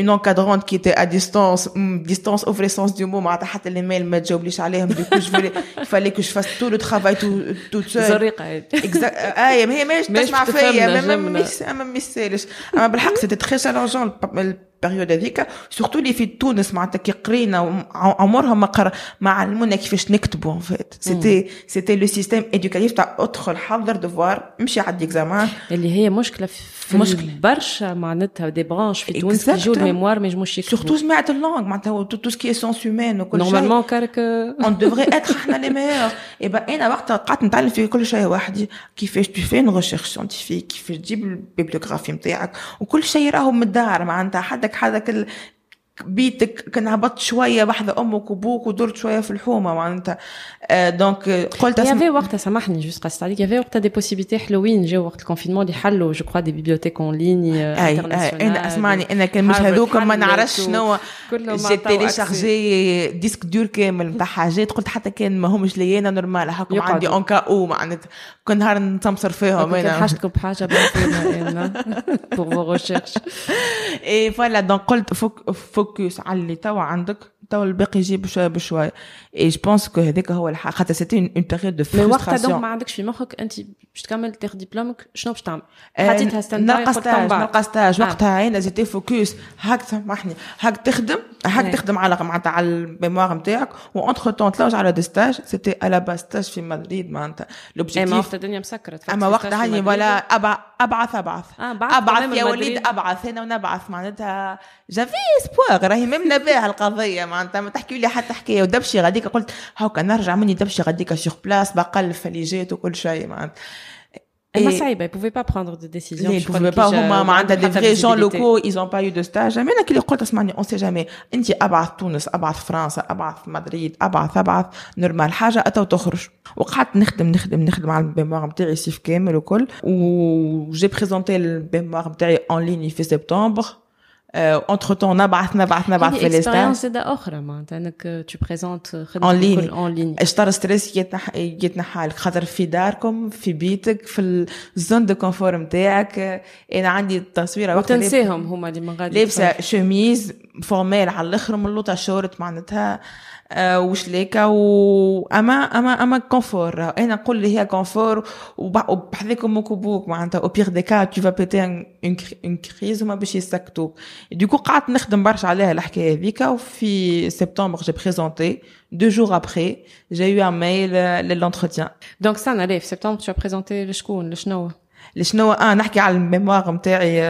[SPEAKER 2] une encadrante qui était à distance hum, distance au vrai sens du mot معناتها حتى les mails ما تجاوبليش عليهم du coup je voulais il fallait que je fasse tout le travail tout, toute seule
[SPEAKER 1] زريقه هذه
[SPEAKER 2] exact اي ما هي ماهيش
[SPEAKER 1] ماهيش
[SPEAKER 2] تسمع
[SPEAKER 1] تفهمنا،
[SPEAKER 2] فيا ما- ما
[SPEAKER 1] جمنا.
[SPEAKER 2] مش ما ميسالش اما بالحق سيتي تري شالونجون البريود هذيك سورتو اللي في تونس معناتها كي قرينا وم- عمرهم ما قرا ما علمونا كيفاش نكتبوا ان فيت سيتي سيتي لو سيستيم ايدوكاتيف تاع ادخل حضر ديفوار امشي عدي اكزامان
[SPEAKER 1] اللي هي مشكله في
[SPEAKER 2] مشكلة.
[SPEAKER 1] برشا معناتها des branches في تونس
[SPEAKER 2] Exactement.
[SPEAKER 1] يجوا ال mémoire ما يجموش يكتبوا
[SPEAKER 2] surtout جماعة ال langues معناتها tout ce qui est sciences humaines وكل شيء
[SPEAKER 1] normalement car
[SPEAKER 2] on devrait être إحنا les meilleurs et ben أنا وقتها قعدت نتعلم في كل شيء وحدي كيفاش fais une recherche scientifique كيفاش تجيب ال bibliographie نتاعك وكل شيء راهو من الدار معناتها حدك حدك. بيتك كان هبطت شوية بحذا أمك وابوك ودرت شوية في الحومة معناتها. donc آه، قلت أسم...
[SPEAKER 1] y avait وقتها سامحني juste قصت عليك y avait وقتها des possibilités حلوين. جاو وقت ال confinement اللي حلوا je crois des bibliothèques en
[SPEAKER 2] ligne أي أنا أسمعني أنا كان مش هذوك ما نعرفش شنو. j'ai téléchargé disque dur كامل نتاع حاجات. قلت حتى كان ما همش لي أنا normal هاكم
[SPEAKER 1] يقعدوا.
[SPEAKER 2] عندي en cas où معناتها. كل نهار نتمصر فيهم أنا.
[SPEAKER 1] حاجتكم بحاجة pour vos recherches
[SPEAKER 2] et voilà donc قلت foc- focus على اللي توا عندك توا الباقي يجي بشوية بشوية. et je pense que هذاك هو الحق خاطر c'était une période de
[SPEAKER 1] mai وقتها donc ما عندكش في مخك أنت باش تكمل تاخذ دبلومك شنو باش تعمل؟ حطيتها stand-by
[SPEAKER 2] نلقى
[SPEAKER 1] stage.
[SPEAKER 2] نلقى ستاج
[SPEAKER 1] آه.
[SPEAKER 2] وقتها أنا زيتي فوكس هاك سامحني هاك تخدم هاك
[SPEAKER 1] إيه.
[SPEAKER 2] تخدم على معناتها على الميموار نتاعك وانتر تون تلوج على دي ستاج سيتي على با ستاج في مدريد معناتها.
[SPEAKER 1] اي ما
[SPEAKER 2] لوبجيكتيف
[SPEAKER 1] وقتها الدنيا مسكرت
[SPEAKER 2] أما وقتها هاني ولا ابعث
[SPEAKER 1] أبعث. بعد أبعث
[SPEAKER 2] يا وليد. أبعث هنا ونبعث معناتها جافي اسبوار راهي ممنا بها القضية معناتها. ما تحكي لي حتى حكاية. ودبشي غاديك قلت هاكا نرجع مني دبشي غاديك سيغ بلاس بقل الفليجات وكل شيء معناتها.
[SPEAKER 1] ما
[SPEAKER 2] إيه.
[SPEAKER 1] صعيبه pouvais pas prendre de décision
[SPEAKER 2] ليه بوفي با هما معناتها des vrais jeunes locaux ils ont pas eu de stage أنا كي قلت اسمعني on sait jamais انت أبعث تونس أبعث فرنسا أبعث مدريد أبعث أبعث normal حاجة اتو تخرج وقعدت نخدم نخدم نخدم على ال mémoire نتاعي صيف كامل وكل. و j'ai présenté ال mémoire نتاعي en ligne في سبتمبر entre temps نبعث نبعث نبعث في
[SPEAKER 1] ال expérience زاده أخرى معناتها انك tu présentes
[SPEAKER 2] en ligne en ligne شطر stress يتنحى يتنحى لك خاطر في داركم في بيتك في ال zone de confort نتاعك أنا عندي تصويره
[SPEAKER 1] وقت وتنساهم هما اللي من غادي
[SPEAKER 2] لابسة chemise formelle على الأخر من لوطه شورت معناتها. وشليكه و اما اما اما كونفور انا نقول لي هي كونفور وبحذاك امك وبوك معناتها او بيغ دي كا تو فا بيتي اون كريز هما باش يسكتوك دوكو قعدت نخدم برشا عليها الحكايه هذيك وفي سبتمبر جي بريزونتي دو جور ابخي جي يو ان ميل للونتروتيان
[SPEAKER 1] دونك سنه ليه في سبتمبر تو بريزونتي لشكون لشنو
[SPEAKER 2] لشنو اه نحكي على الميموار نتاعي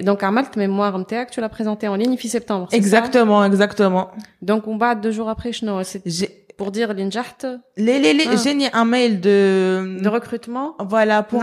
[SPEAKER 1] دونك عملت ميموار نتاعك tu l'as présenté en ligne في سبتمبر
[SPEAKER 2] exactement exactement
[SPEAKER 1] donc ومن بعد دو جور ابري شنو pour dire اللي نجحت
[SPEAKER 2] لا لا لا جاني ان ميل دو
[SPEAKER 1] de recrutement
[SPEAKER 2] voilà pour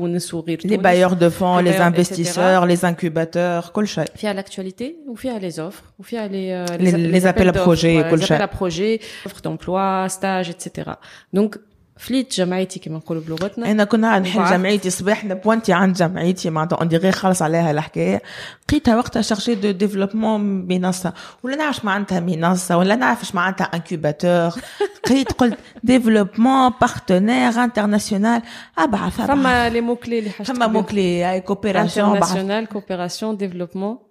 [SPEAKER 1] تونس وغير
[SPEAKER 2] تونس لي بايور دو فون لي انفستيسور لي انكوباتور كل شيء
[SPEAKER 1] فيها لاكtualité وفيها لي زوفر وفيها لي
[SPEAKER 2] لي ابل بروجي كل شيء
[SPEAKER 1] لي بروجي اوفر دومبلوا ستاج اتسيتيرا دونك فليت جمعيتي كما نقولوا بلغتنا.
[SPEAKER 2] انا كنا نحل جمعيتي صباح نبوانتي عند جمعيتي معناتها on dirait خلص عليها الحكاية. لقيتها وقتها chargé de développement منصه ولا نعرف معناتها منصه ولا نعرف معناتها incubateur قريت قلت développement partenaire international أبعث
[SPEAKER 1] فما les mots clés اللي
[SPEAKER 2] حاجة فما مو كلي كوبيراسيون
[SPEAKER 1] انترناسيونال كوبيراسيون ديفلوبمون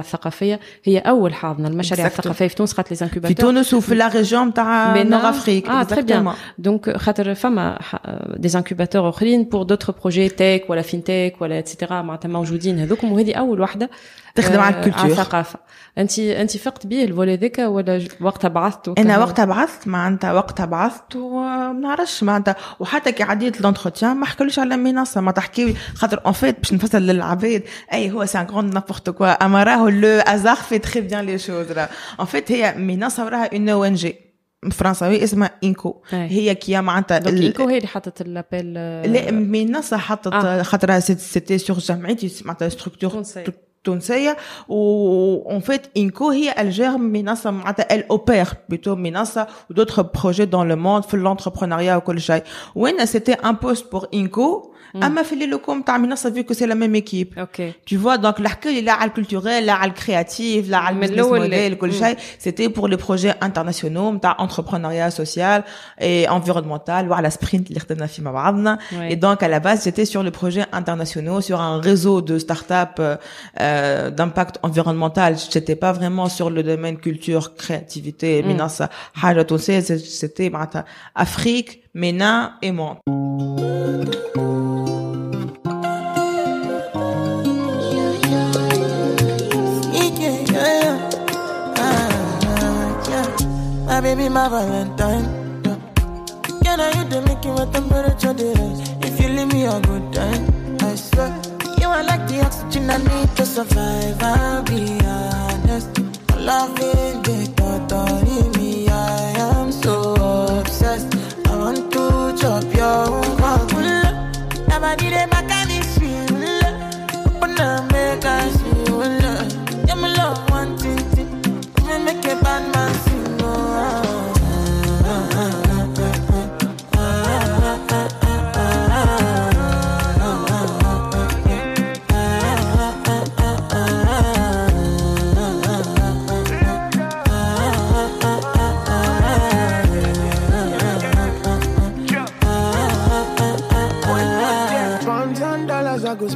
[SPEAKER 1] الثقافيه هي أول حاضنة المشاريع الثقافية في تونس خاطر لي
[SPEAKER 2] في تونس وفي la région تاع Nord Afrique
[SPEAKER 1] آه très bien donc خاطر فما des incubateurs أخرين pour d'autres projets tech ولا fintech ولا et cetera معناتها موجودين هذوكم وهذه أول وحده
[SPEAKER 2] تخدم على ال culture
[SPEAKER 1] على الثقافه انت أنت فقت به ال volet ذاك ولا وقتها بعثت
[SPEAKER 2] أنا وقتها بعثت معناتها وقتها بعثت وما نعرفش معناتها. وحتى كي عديت l'entretien ما حكوليش على منصة ما تحكي خاطر en fait باش نفسر للعباد أي هو سي ان غروند نابورت كوا أما راهو لو ازار في تري بيان لي شوز راه اون فيت هي منصه وراها اون او ان جي فرنساوي اسمها انكو هي كيا معناتها
[SPEAKER 1] انكو هي اللي حطت الابيل
[SPEAKER 2] لا منصه حطت آه. خاطر سيتي سور جمعيتي معناتها ستركتور تونسيه و اون فيت انكو هي الجير منصه معناتها ال اوبير بيتو منصه ودوتر بروجي دون لو موند في الانتربرونيا وكل شيء وين سيتي ان بوست بور انكو Ama fait le com t'as mis vu que c'est la même
[SPEAKER 1] équipe. Okay.
[SPEAKER 2] Tu vois donc l'arcade il a le culturel, là le créatif, là le business model, c'était pour les projets internationaux, t'as entrepreneuriat social et environnemental, ou la sprint Et donc à la base c'était sur les projets internationaux, sur un réseau de start-up euh, euh, d'impact environnemental. J'étais pas vraiment sur le domaine culture, créativité, mm. c'était bah, Afrique MENA et monde
[SPEAKER 3] My baby, my Valentine. Can I make you my temperature? If you leave me a good time, I swear. You are like the to survive. Be honest. The thought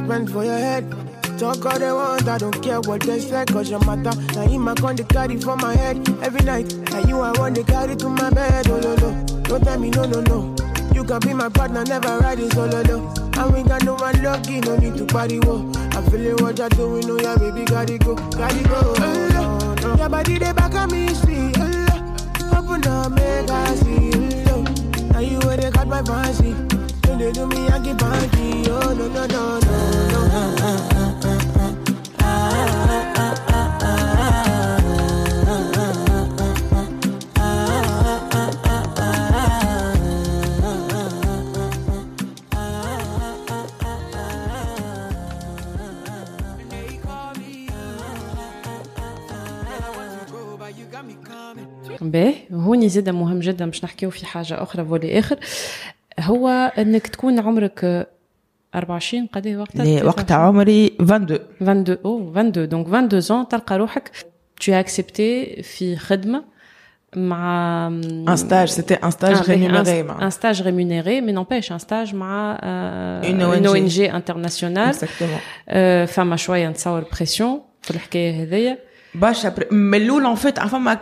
[SPEAKER 3] spend for your head. Talk all they want, I don't care what they say, cause your matter. Now you my con, they carry for my head every night. Now you I want to carry to my bed, oh no no. Don't tell me no no no. You can be my partner, never ride it solo no. And we got no one lucky, no need to party wo. I feel it what you're doing, oh yeah, baby, gotta go, gotta go. Oh, no. Your body they back on me, see. Oh, open up, make I see. Oh, now you where they got my fancy. They do me, I. Oh no no no no.
[SPEAKER 1] باهي هوني زاد مهم جدا باش نحكيو في حاجة أخرى فولي آخر هو انك تكون عمرك 24 قد وقتها
[SPEAKER 2] لي وقت عمري 22
[SPEAKER 1] 22 او 22 دونك 22 ans تلقى روحك tu as accepté في خدمه مع
[SPEAKER 2] ان ستاج سيتي ان ستاج rémunéré
[SPEAKER 1] un stage rémunéré mais n'empêche un stage مع euh, une ONG internationale
[SPEAKER 2] exactement
[SPEAKER 1] فما شويه نتصور بريسيون في الحكايه هذيا
[SPEAKER 2] برشا من الأول en fait فما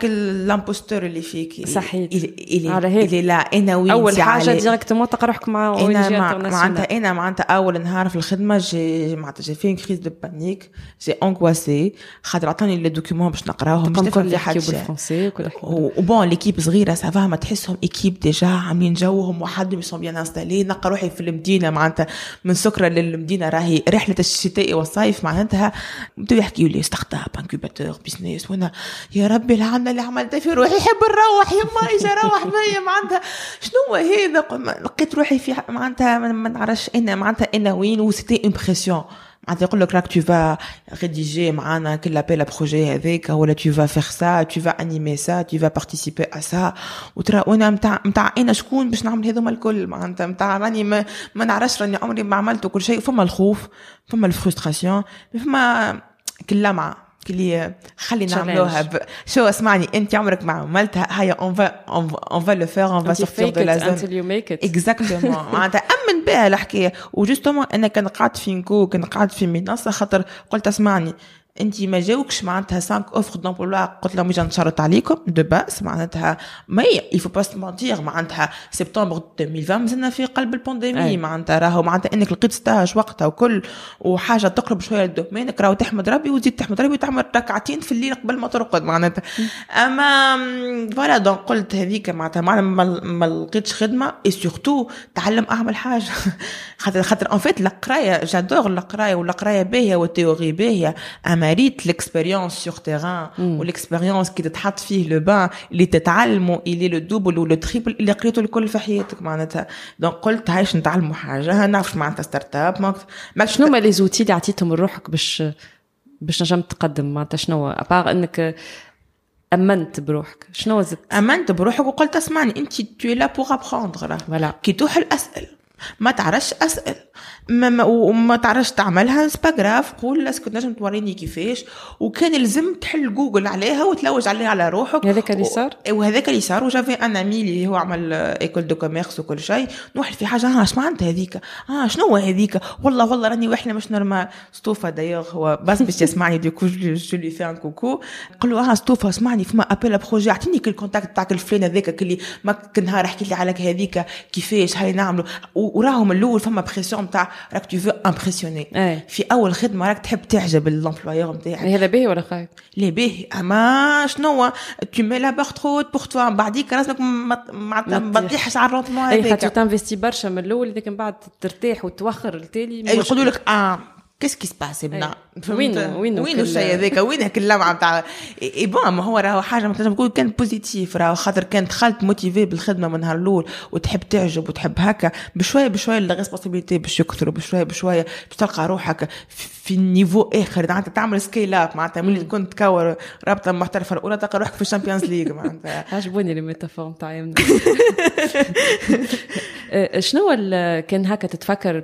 [SPEAKER 2] l'imposteur اللي فيك.
[SPEAKER 1] صحيح
[SPEAKER 2] اللي لا أنا وين
[SPEAKER 1] أول حاجة directement تلقى روحك مع
[SPEAKER 2] أنا معناتها أنا معناتها أول نهار في الخدمة جي معناتها جي في crise de panique j'ai angoissé خاطر عطاني les documents باش نقراهم باش
[SPEAKER 1] نفهم في حاجة. بالفرنسي
[SPEAKER 2] و bon l'équipe صغيرة ça va ما تحسهم équipe déjà عاملين جوهم وحدهم ils sont bien installés نلقى روحي في المدينة معناتها من سكرة للمدينة راهي رحلة الشتاء والصيف معناتها بدو يحكيوا لي ستارت اب انكوباتور بيزنس وأنا يا ربي العمل اللي عملته في روحي يحب نروح يما إيش أروح بيا معناتها. شنو هذا لقيت روحي في معناتها ما نعرفش أنا معناتها أنا وين وسيتي امبرسيون معناتها يقول لك راك تو فا ريديجي معانا كل لابيل بروجي هذاك ولا تو فا فيغ سا تو فا انيمي سا تو فا بارتيسيبي ا سا وترى وأنا نتاع نتاع أنا شكون باش نعمل هذوما الكل؟ معناتها نتاع راني ما, ما نعرفش راني عمري ما عملت كل شيء. فما الخوف فما الفرستراسيون فما كل لمعه اللي خلي نعملوها ب... شو اسمعني انت عمرك ما عملتها. هيا اون فا اون فا لو فير اون فا سورتير دو لا
[SPEAKER 1] زون until you make it.
[SPEAKER 2] اكزاكتومون معناتها أمن بها الحكاية وجوستومون أنا كان قعدت في نكو كان قعدت في منصه خاطر قلت اسمعني. انت ما جاوكش معناتها 5 اوفر دومبلوا قلت لهم إجا نشرط عليكم دو باس معناتها ما يفو با مونتيغ معناتها سبتمبر 2020 مازلنا في قلب البانديمي معناتها راهو معناتها إنك لقيت ستاج وقتها وكل وحاجة تقرب شوية لدومينك راهو تحمد ربي وتزيد تحمد ربي وتعمل ركعتين في الليل قبل ما ترقد معناتها. أما فوالا دونك قلت هذيك معناتها ما لقيتش خدمة اي سورتو تعلم أعمل حاجة. خاطر خاطر ان فيت القرايه جادور القرايه والقراية باهية والتيوري باهية أما ريت ليكسبيريونس سور تيران والاكسبيريونس كي تتحط فيه لو بان اللي تتعلمه اللي لو دوبل ولو تريبل اللي قريته الكل في حياتك معناتها دونك قلت هايش نتعلموا حاجة نعرف معناتها ستارت اب
[SPEAKER 1] ما شنو هما لي زوتي اللي عطيتهم لروحك باش باش نجم تقدم؟ معناتها شنو ابار إنك أمنت بروحك. شنو زدت؟
[SPEAKER 2] أمنت بروحك وقلت اسمعني انت تو لا بوغ
[SPEAKER 1] فوالا
[SPEAKER 2] كي توحل اسال ما تعرفش اسال ما ما وما تعرفش تعملها سبا قول اسكو تنجم توريني كيفاش. وكان يلزم تحل جوجل عليها وتلوج عليها على روحك.
[SPEAKER 1] هذاك اللي صار؟
[SPEAKER 2] وهذاك اللي صار. وجافي ان امي اللي هو عمل ايكول دو كوميرس وكل شيء. نوحل في حاجة. ها اش معناتها هذيك؟ آه شنو هذيك؟ والله والله راني وحنا مش نورمال. ستوفا دايوغ هو بس باش يسمعني. ديكو جو لي في ان كوكو قال له آه ستوفا اسمعني فما ابل بروجي أعطيني كل كونتاكت تاعك الفلان هذاك اللي ما نهار حكيت لي على هذيك. كيفاش؟ هاي نعملوا وراهم الأول فما بريسيون تاع راك تو فو امبرسيوني في أول خدمة راك تحب تعجب الامبلويور نتاعك
[SPEAKER 1] هذا باهي ولا خايب؟
[SPEAKER 2] لا باهي. أما شنو تو مي لا بار ترو بور توا بعديك راسك ما تطيحش على الروتمون
[SPEAKER 1] هذاك. خاطر تنفيستي برشا من الأول لكن بعد ترتاح وتوخر التالي
[SPEAKER 2] يقولوا لك آه كيس كي سباس ابنا
[SPEAKER 1] وين وين
[SPEAKER 2] وين الشيء هذاك وين هيك اللمعه نتاع اي بون ما هو راهو حاجة تنجم تقول كان بوزيتيف راهو خاطر كان دخلت موتيفي بالخدمة من نهار الأول وتحب تعجب وتحب هكا بشوية بشوية الريسبونسابيلتي باش يكثروا بشوية بشوية باش تلقى روحك في النيفو آخر. معناتها تعمل سكيل اب معناتها ملي تكون تكور رابطة محترفة الأولى تلقى روحك في ال Champions League معناتها.
[SPEAKER 1] عجبوني les métaphores تاعي شنو كان هكا تتفكر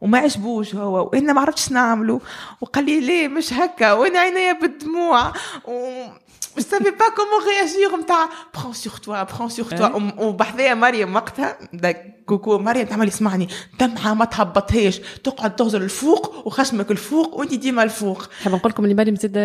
[SPEAKER 2] وما عجبوش هو وأنا ما عرفتش نعمله وقال لي ليه مش هكا؟ وأنا عينيا بالدموع؟ و je savais pas comment réagir نتاع prends sur toi prends sur toi. وبحذايا مريم وقتها كوكو. مريم تعمل يسمعني دمعة ما تهبطهاش. تقعد تغزل الفوق وخشمك الفوق وانت ديما الفوق.
[SPEAKER 1] حاب نقول لكم اللي مريم زاد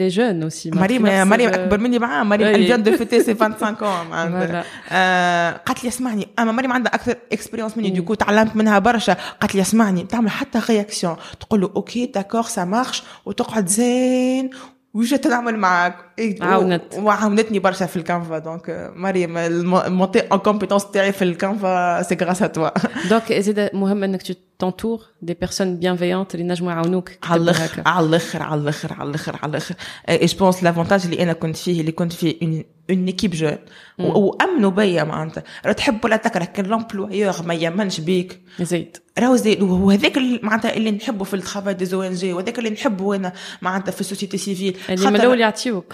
[SPEAKER 1] les jeunes aussi
[SPEAKER 2] مريم مريم أكبر مني معاه مريم vient de fêter ses 25 ans قالت لي اسمعني. أما مريم عندها أكثر expérience مني. du coup تعلمت منها برشا. قالت لي اسمعني. تعمل حتى réaction تقول له OK d'accord ça marche وتقعد زين. وجا تعمل معاك.
[SPEAKER 1] عاونت
[SPEAKER 2] وعاونتني برشا في الكانفا دونك مريم المونتي ان كومبيتونس تاعي في الكانفا سي غراس ا توا
[SPEAKER 1] دونك زيد مهم انك تنتور دي بيرسون بيانفيونت اللي نجموا يعاونوك
[SPEAKER 2] على الآخر على الآخر على الآخر على الآخر على الآخر اي جو بونس لافونتاج اللي أنا كنت فيه اللي كنت فيه اون ايكيب جون وامنوا بيا معناتها تحب ولا تكره كان لومبلويور ما يامنش بيك
[SPEAKER 1] زيد
[SPEAKER 2] راهو زيد وهذاك معناتها اللي نحبه في الترافاي دي أو ان جي وهذاك اللي نحبه أنا معناتها في السوسيتي سيفيل
[SPEAKER 1] اللي من الأول يعطيوك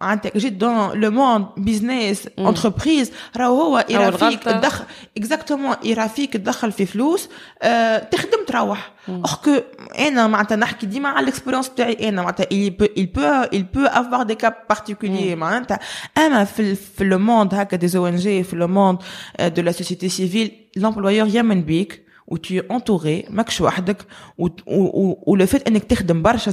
[SPEAKER 2] معناتها جيت دون لو موند بيزنس انتربريز راهو هو يرافيك تدخل اكزاكتومون يرافيك تدخل في فلوس آه تخدم تروح كو انا معناتها نحكي ديما على الاكسبيريونس تاعي انا معناتها il peut il peut il peut avoir des cas particuliers معناتها اما في في لو موند هكا دي او ان جي في لو موند دو لا سوسيتي سيفيل لومبلويور يمن بيك و tu es entouré ماكش وحدك ولو فيت انك تخدم برشا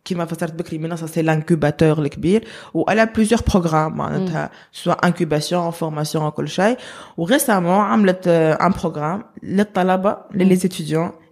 [SPEAKER 2] دونك كيما فسرت بكري منصه سي لانكوباتور الكبير وعلى بليزيور بروغرام معناتها سوا انكوباسيون فورماسيون كل شيء وريسامون عملت ان بروغرام للطلبه للي ستوديون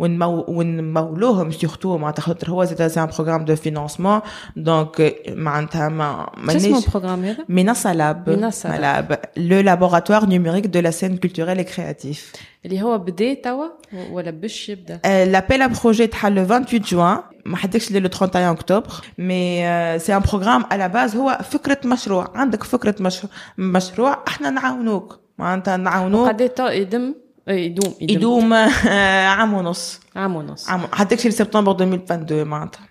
[SPEAKER 2] ونمولوهم سورتو معناتها خاطر هو زاد سي ان بروغرام دو فينانسمون دونك معناتها ما
[SPEAKER 1] مانيش اسمه البروغرام هذا
[SPEAKER 2] منصه لاب
[SPEAKER 1] منصه
[SPEAKER 2] لاب لو لابوراتوار نيميريك دو لا سين كولتوريل اي كرياتيف
[SPEAKER 1] اللي هو بدا توا ولا باش يبدا
[SPEAKER 2] لابيل ا بروجي تحل لو 28 جوان ما حدكش لي لو 31 اكتوبر مي سي ان بروغرام على باز هو فكره مشروع عندك فكره مشروع, مشروع احنا نعاونوك معناتها نعاونوك
[SPEAKER 1] قد يدم يدوم
[SPEAKER 2] يدوم, يدوم عام ونص.
[SPEAKER 1] عام ونص.
[SPEAKER 2] عام حدكش لسبتمبر 2022 معناتها.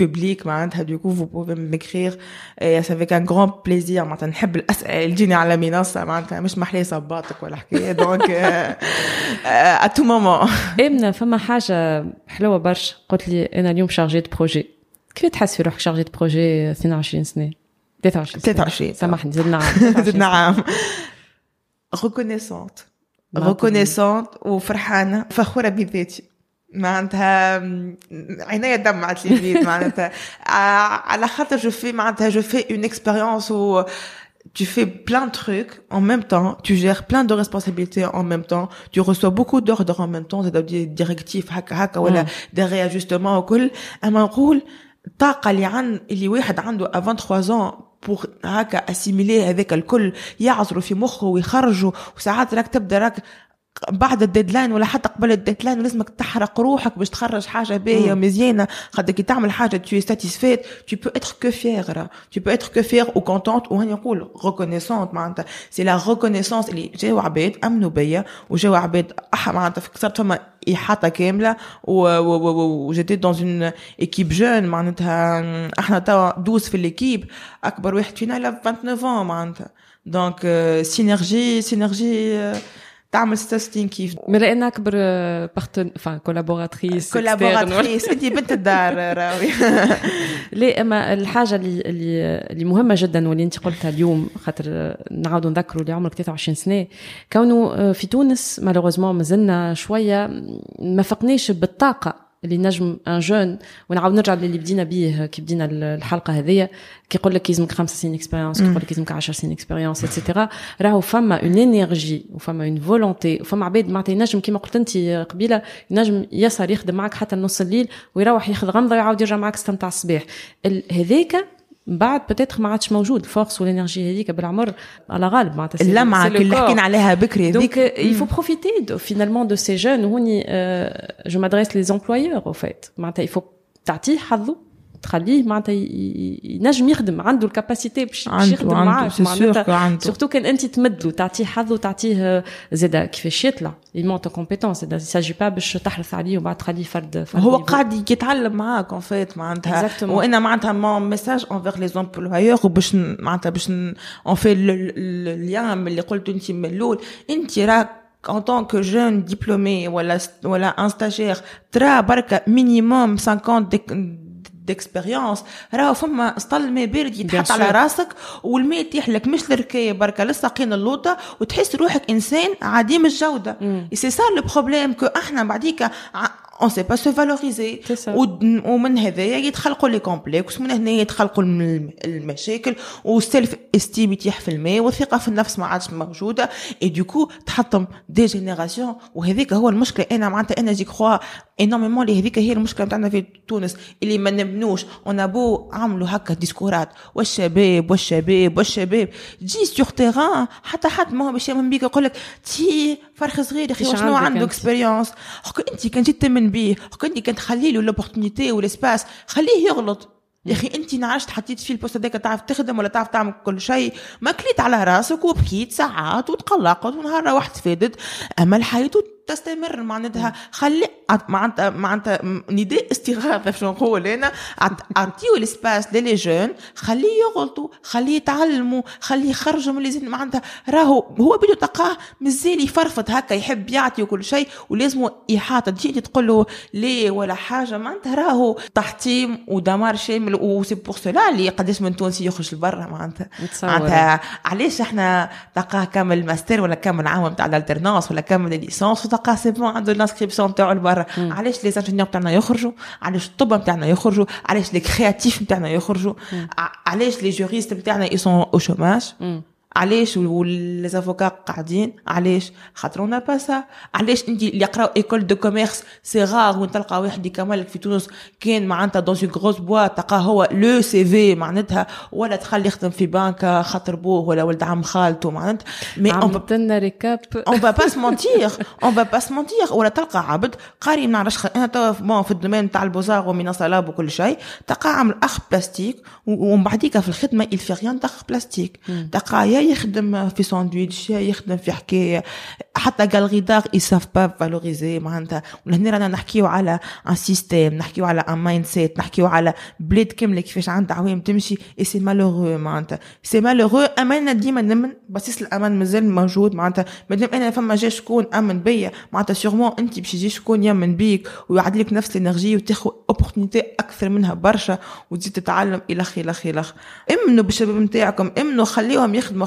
[SPEAKER 2] public معناتها du coup vous pouvez m'écrire et c'est avec un grand plaisir معناتها نحب الاسئله اللي تجيني على منصه معناتها مش محلي صباطك ولا حكايه دونك ا تو مومون
[SPEAKER 1] امنا فما حاجه حلوه برشا قلت لي انا اليوم شارجيت بروجي كيف تحس في روحك شارجيت بروجي 22 سنه 23
[SPEAKER 2] 23
[SPEAKER 1] سامحني زدنا عام
[SPEAKER 2] زدنا عام ريكونيسونت ريكونيسونت وفرحانه فخوره بذاتي معناتها عينيا دمعت لي البيت معناتها على خاطر جو في معناتها جو في اون اكسبيريونس و tu fais plein de trucs en même temps, tu gères plein de responsabilités en même temps, tu reçois beaucoup d'ordres en même temps, c'est-à-dire des directives هكا هكا ولا des réajustements وكل اما نقول الطاقة اللي عن اللي واحد عنده à 23 ans pour هكا اسيميلي هذاك الكل يعصروا في مخه ويخرجوا وساعات راك تبدا راك بعد الديدلاين ولا حتى قبل الديدلاين لازمك تحرق روحك باش تخرج حاجه باهيه ومزيانه خاطر كي تعمل حاجه tu es satisfaite tu peux être que fier tu peux être que fier ou contente وهاني نقول reconnaissante معناتها سي لا reconnaissance اللي جاو عباد امنوا بيا وجاو عباد اح معناتها صارت فما احاطه كامله وجيتي دون اون ايكيب جون معناتها احنا توا 12 في الايكيب اكبر واحد فينا له 29 معناتها دونك سينرجي سينرجي تعمل ستيستين كيف
[SPEAKER 1] من أنا اكبر بارتن فان كولابوراتريس
[SPEAKER 2] كولابوراتريس انت بنت الدار راوي
[SPEAKER 1] لا اما الحاجة اللي اللي اللي مهمه جدا واللي انت قلتها اليوم خاطر نعاودوا نذكروا اللي عمرك 23 سنه كونه في تونس مالوغوزمون مازلنا شوية ما فقناش بالطاقه اللي نجم ان جون ونعاود نرجع للي بدينا بيه كي بدينا الحلقة هذيا. كي يقول لك يلزمك خمس سنين expérience كي يقول لك يلزمك 10 سنين expérience et cetera راهو فما une énergie وفما une volonté وفما عباد معناتها ينجم كيما قلت انت قبيلة ينجم يسهر يخدم معك حتى نص الليل ويروح ياخذ غمضة ويعاود يرجع معك ستة الصباح هذاك بعد بتاتر ما عادش موجود الفورس والانرجي هذيك بالعمر على غالب معناتها
[SPEAKER 2] اللمعه اللي حكينا عليها بكري
[SPEAKER 1] دونك il faut profiter finalement de ces jeunes وهوني جو مادريس لي امبلويور au fait معناتها il faut تعطيه حظه تخليه معناتها ينجم يخدم عنده الكاباسيتي باش يخدم معاك
[SPEAKER 2] معناتها
[SPEAKER 1] سورتو كان انت تمد له تعطيه حظ وتعطيه زادا كيفاش يطلع يمونت كومبيتونس زادا ساجي با باش تحرص عليه وبعد تخليه فرد, فرد
[SPEAKER 2] هو قاعد يتعلم معاك اون فيت معناتها وانا معناتها مون ميساج انفير لي زومبلويور وباش معناتها باش اون في اليوم اللي قلت انت من الاول انت راك en tant que jeune diplômé ولا ولا un stagiaire ترى بركة minimum 50 d'expérience راهو فما سطل ماء بارد يتحط على راسك والماء يتيح لك مش الركاية بركة للساقين اللوطة وتحس روحك إنسان عديم الجودة. c'est ça le problème que أحنا بعديك on sait pas se valoriser ومن هذايا يتخلقوا les complexes ومن هنا يتخلقوا المشاكل وال self-esteem يتيح في الماء والثقه في النفس ما عادش موجوده et du coup تحطم des générations وهذاك هو المشكلة أنا معناتها أنا je crois énormément اللي هذيك هي المشكلة بتاعنا في تونس اللي ما نبنوش on a beau عملوا هكا discours ات والشباب والشباب والشباب mais sur terrain حتى حد ما هو باش يامن بيك يقول لك تي فرخ صغير يا أخي شنو عنده expérience أنت؟ كان جيت تمن بيه أنت كان تخلي له l'opportunité وال espace خليه يغلط. يا أخي أنت نعشت حطيت في ال poste هذاك تعرف تخدم ولا تعرف تعمل كل شيء ما كليت على راسك وبكيت ساعات وتقلقت ونهار واحد فادت أما الحياة تستمر معناتها خلي معناتها معناتها نداء استغاثه شنو نقول أنا أعطيو ال espace les jeunes خليه يغلطوا خليه يتعلموا خليه يخرجوا من اللي معناتها راهو هو بده تلقاه مازال يفرفط هكا يحب يعطي وكل شيء ولازم إحاطة. تجي تقول له ليه ولا حاجة معناتها راهو تحطيم ودمار شامل و c'est pour cela اللي قداش من تونسي يخرج لبرا. معناتها معناتها علاش إحنا تلقاه كامل ماستر ولا كامل عام نتاع ال alternance ولا كامل ليسونس تلقاه سي بون عنده الانسكريبسيون نتاعو لبرا علاش لي زانجينيور نتاعنا يخرجوا علاش الطب نتاعنا يخرجوا علاش لي كرياتيف نتاعنا يخرجوا علاش لي جوريست نتاعنا يسون او شوماج علاش و les avocats قاعدين؟ علاش خاطر اون با سا علاش انت اللي يقراو école de commerce c'est rare وين تلقى واحد يكملك في تونس. كان معناتها dans une grosse boîte تلقى هو le CV معناتها. ولا تخلي يخدم في بنكة خاطر بوه ولا ولد عم خالته معناتها.
[SPEAKER 1] مي اون لنا ريكاب.
[SPEAKER 2] اون با با سمونتيغ اون با با سمونتيغ ولا تلقى عبد قاري من نعرفش أنا توا بون في الدومين تاع البوزار ومن صلاب وكل شيء. تلقى عامل أخ بلاستيك ومن بعديك في الخدمة il fait rien اخ بلاستيك تلقى يخدم في ساندويتش يخدم في حكاية حتى غالغي دار اي ساف با فالوريزي معناتها. ولهنا رانا نحكيو على ان سيستيم نحكيو على ان مايند سيت نحكيو على بلاد كاملة كيفاش عندها عوام تمشي اي سي مالوغو معناتها. سي مالوغو اماننا ديما نمن بسيس الأمان مازال موجود معناتها. مادام أنا فما جا شكون آمن بيا معناتها سيغمون أنت باش يجي شكون يأمن بيك ويعد لك نفس الإنرجي وتاخذ اوبورتونيتي أكثر منها برشا وتزيد تتعلم إلى إلى إلى امنوا بالشباب نتاعكم امنوا خليهم يخدموا.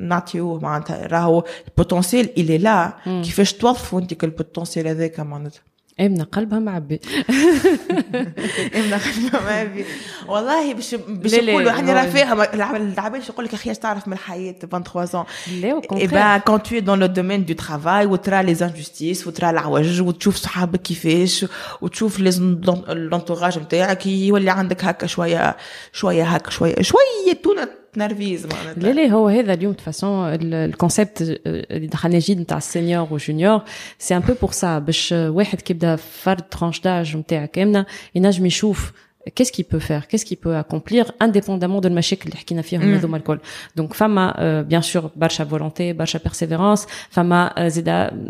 [SPEAKER 2] نعطيوه معناتها راهو البوتنسيال الي لا كيفاش توظفوا انت البوتنسيال هذاك معناتها
[SPEAKER 1] ابن قلبها معبي
[SPEAKER 2] ابن قلبها معبي والله باش باش يقولوا يعني راه فيها العباد يقول لك أخي تعرف من الحياة 23
[SPEAKER 1] لا
[SPEAKER 2] اي با كون تو دون لو دومين دو ترافاي وترى لي انجستيس وترى العوج وتشوف صحابك كيفاش وتشوف لونتوراج نتاعك يولي عندك هكا شوية شوية هكا شوية شوية تونه تنرفيز معناتها
[SPEAKER 1] لا لا هو هذا اليوم de façon الكونسيبت اللي دخلنا جديد نتاع السينيور وجونيور سي ان بو بور سا باش واحد كي يبدا فرد ترانش داج نتاع كامله ينجم يشوف qu'est-ce qu'il peut faire qu'est-ce qu'il peut accomplir indépendamment de المشاكل اللي حكينا فيهم هذوما الكل دونك فما بيان سور برشا فولونتي برشا بيرسيفيرونس فما زيدا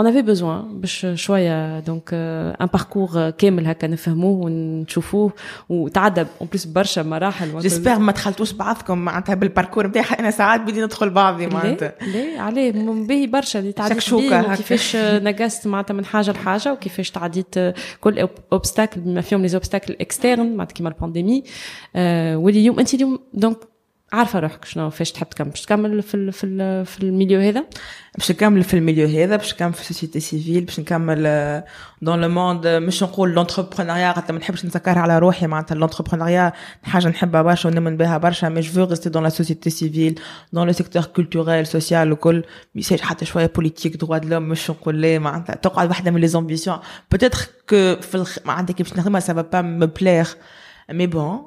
[SPEAKER 1] on avait besoin باش شوية donc un parcours كامل هكا نفهموه ونشوفوه وتعدى en plus برشا مراحل.
[SPEAKER 2] j'espère ما دخلتوش بعضكم معناتها بال parcours نتاعي أنا ساعات بدي ندخل بعضي معناتها.
[SPEAKER 1] لا عليه. باهي برشا اللي تعديت كيفاش نقصت معناتها من حاجة لحاجة. وكيفاش تعديت كل obstacle بما فيهم les obstacles externes معناتها كيما ال pandémie واللي اليوم أنت اليوم donc عارفة روحك شنو فاش تحب تكمل باش تكمل في ال في ال في ال milieu هذا؟
[SPEAKER 2] باش نكمل في ال milieu هذا باش نكمل في ال société civile باش نكمل dans le monde مش نقول l'entrepreneuriat خاطر ما نحبش نسكرها على روحي معناتها l'entrepreneuriat حاجة نحبها برشا ونؤمن بها برشا mais je resterai dans la société civile dans le secteur culturel social وكل message حتى شوية politique droits de l'Homme مش نقول لا معناتها تقعد واحدة من les ambitions peut-être que في الخ... معناتها كيفاش نخدمها ça va me plaire mais bon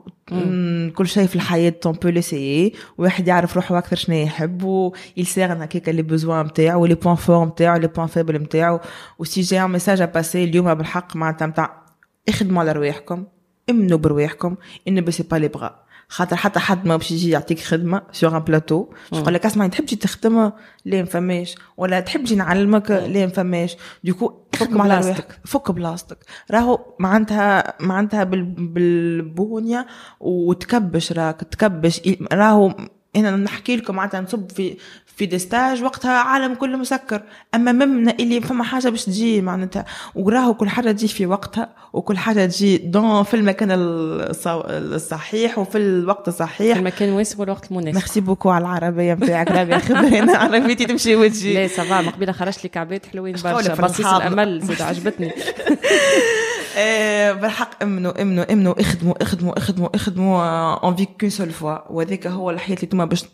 [SPEAKER 2] كل شيء في الحياة on peut l'essayer واحد يعرف روحه أكثر شنو يحب و يسيرن هكاك les besoins نتاعو les points forts نتاعو les points faibles نتاعو et si j'ai un message à passer اليوم بالحق معناتها نتاع اخدموا على رواحكم امنوا برواحكم ne baissez pas les bras خاطر حتى حد ما باش يجي يعطيك خدمة sur un plateau يقول لك اسمع تحب تجي تخدم لا ما فماش؟ ولا تحب تجي نعلمك لا ما فماش؟ du coup فك بلاصتك فك بلاصتك راهو معناتها معناتها بال poignet وتكبش راك تكبش. راهو هنا نحكي لكم معناتها نصب في في des stages وقتها عالم كله مسكر. أما ممنا اللي فما حاجة باش تجي معناتها. وراهو كل حاجة تجي في وقتها وكل حاجة تجي donc في المكان الصحيح وفي الوقت الصحيح.
[SPEAKER 1] في المكان المناسب والوقت المناسب.
[SPEAKER 2] merci beaucoup على العربية نتاعك رابي خبرنا عربيتي تمشي وتجي.
[SPEAKER 1] لا ما قبيله خرجت لي كعبات حلوين برشا. بصيص الأمل زاد عجبتني.
[SPEAKER 2] بالحق امنوا امنوا امنوا اخدموا اخدموا اخدموا اخدموا اون في كون سول فوا وهذاك هو الحياه اللي انتم باش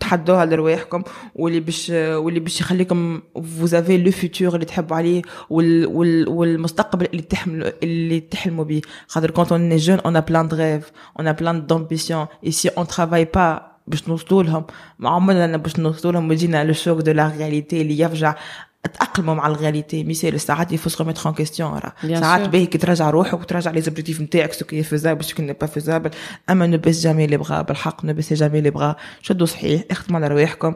[SPEAKER 2] تحدوها لرواحكم واللي باش واللي باش يخليكم فوزافي لو فيتور اللي تحبوا عليه وال وال والمستقبل اللي تحملوا اللي تحلموا به خاطر كونت اون جون اون ا بلان دو ريف اون ا بلان دامبيسيون اي سي اون ترافاي با باش نوصلوا لهم ما عمرنا باش نوصلوا لهم ويجينا لو شوك دو لا رياليتي اللي يفجع تاقلموا مع ال réalité مثال ساعات il faut se remettre en question راه ساعات باهي كي تراجع روحك وتراجع les objectifs نتاعك ce qui est faisable ce qui est pas faisable أما ne baissez jamais les bras. بالحق ne baissez jamais les bras. شدوا صحيح اخدموا على رواحكم.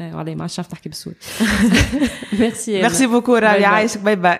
[SPEAKER 1] والله ما عادش نعرف نحكي بالسوري merci
[SPEAKER 2] merci beaucoup راهي عايشك bye bye